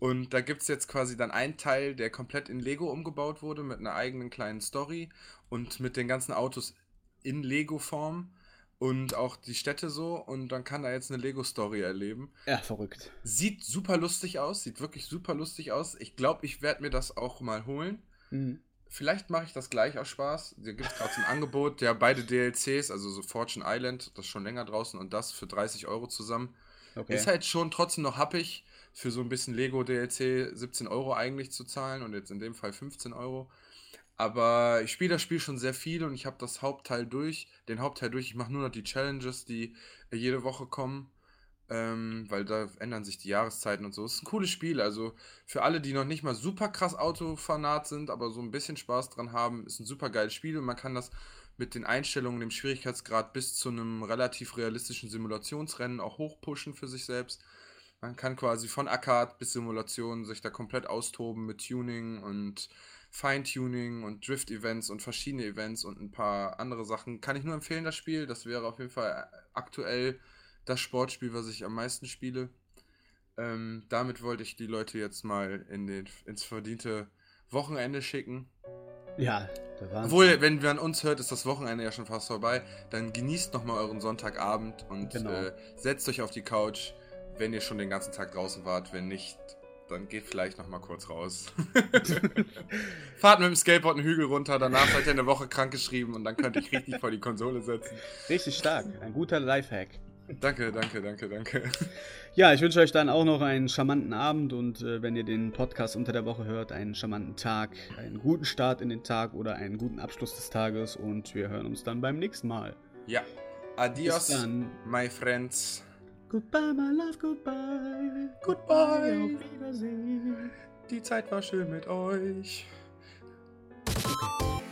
Und da gibt es jetzt quasi dann einen Teil, der komplett in Lego umgebaut wurde, mit einer eigenen kleinen Story und mit den ganzen Autos in Lego-Form und auch die Städte so. Und dann kann er jetzt eine Lego-Story erleben. Ja, verrückt. Sieht super lustig aus, sieht wirklich super lustig aus. Ich glaube, ich werde mir das auch mal holen. Mhm. Vielleicht mache ich das gleich aus Spaß. Da gibt es gerade ein Angebot, ja, beide DLCs, also so Fortune Island, das ist schon länger draußen und das für 30 Euro zusammen. Okay. Ist halt schon trotzdem noch happig, für so ein bisschen Lego DLC 17 Euro eigentlich zu zahlen und jetzt in dem Fall 15 Euro. Aber ich spiele das Spiel schon sehr viel und ich habe das Hauptteil durch, den Hauptteil durch. Ich mache nur noch die Challenges, die äh, jede Woche kommen, ähm, weil da ändern sich die Jahreszeiten und so. Es ist ein cooles Spiel, also für alle, die noch nicht mal super krass Autofanat sind, aber so ein bisschen Spaß dran haben, ist ein super geiles Spiel und man kann das mit den Einstellungen, dem Schwierigkeitsgrad bis zu einem relativ realistischen Simulationsrennen auch hochpushen für sich selbst. Man kann quasi von Arcade bis Simulation sich da komplett austoben mit Tuning und Feintuning und Drift-Events und verschiedene Events und ein paar andere Sachen. Kann ich nur empfehlen, das Spiel. Das wäre auf jeden Fall aktuell das Sportspiel, was ich am meisten spiele. Ähm, damit wollte ich die Leute jetzt mal in den, ins verdiente Wochenende schicken. Ja, da waren Obwohl, wenn man uns hört, ist das Wochenende ja schon fast vorbei. Dann genießt nochmal euren Sonntagabend und Genau. äh, setzt euch auf die Couch, wenn ihr schon den ganzen Tag draußen wart. Wenn nicht, dann geht vielleicht nochmal kurz raus. Fahrt mit dem Skateboard einen Hügel runter, danach seid ihr eine Woche krankgeschrieben und dann könnt ihr richtig vor die Konsole setzen. richtig stark. Ein guter Lifehack. Danke, danke, danke, danke. Ja, ich wünsche euch dann auch noch einen charmanten Abend und äh, wenn ihr den Podcast unter der Woche hört, einen charmanten Tag, einen guten Start in den Tag oder einen guten Abschluss des Tages und wir hören uns dann beim nächsten Mal. Ja, adios, Bis dann. my friends. Goodbye, my love, goodbye. Goodbye. Auf Wiedersehen. Die Zeit war schön mit euch. Okay.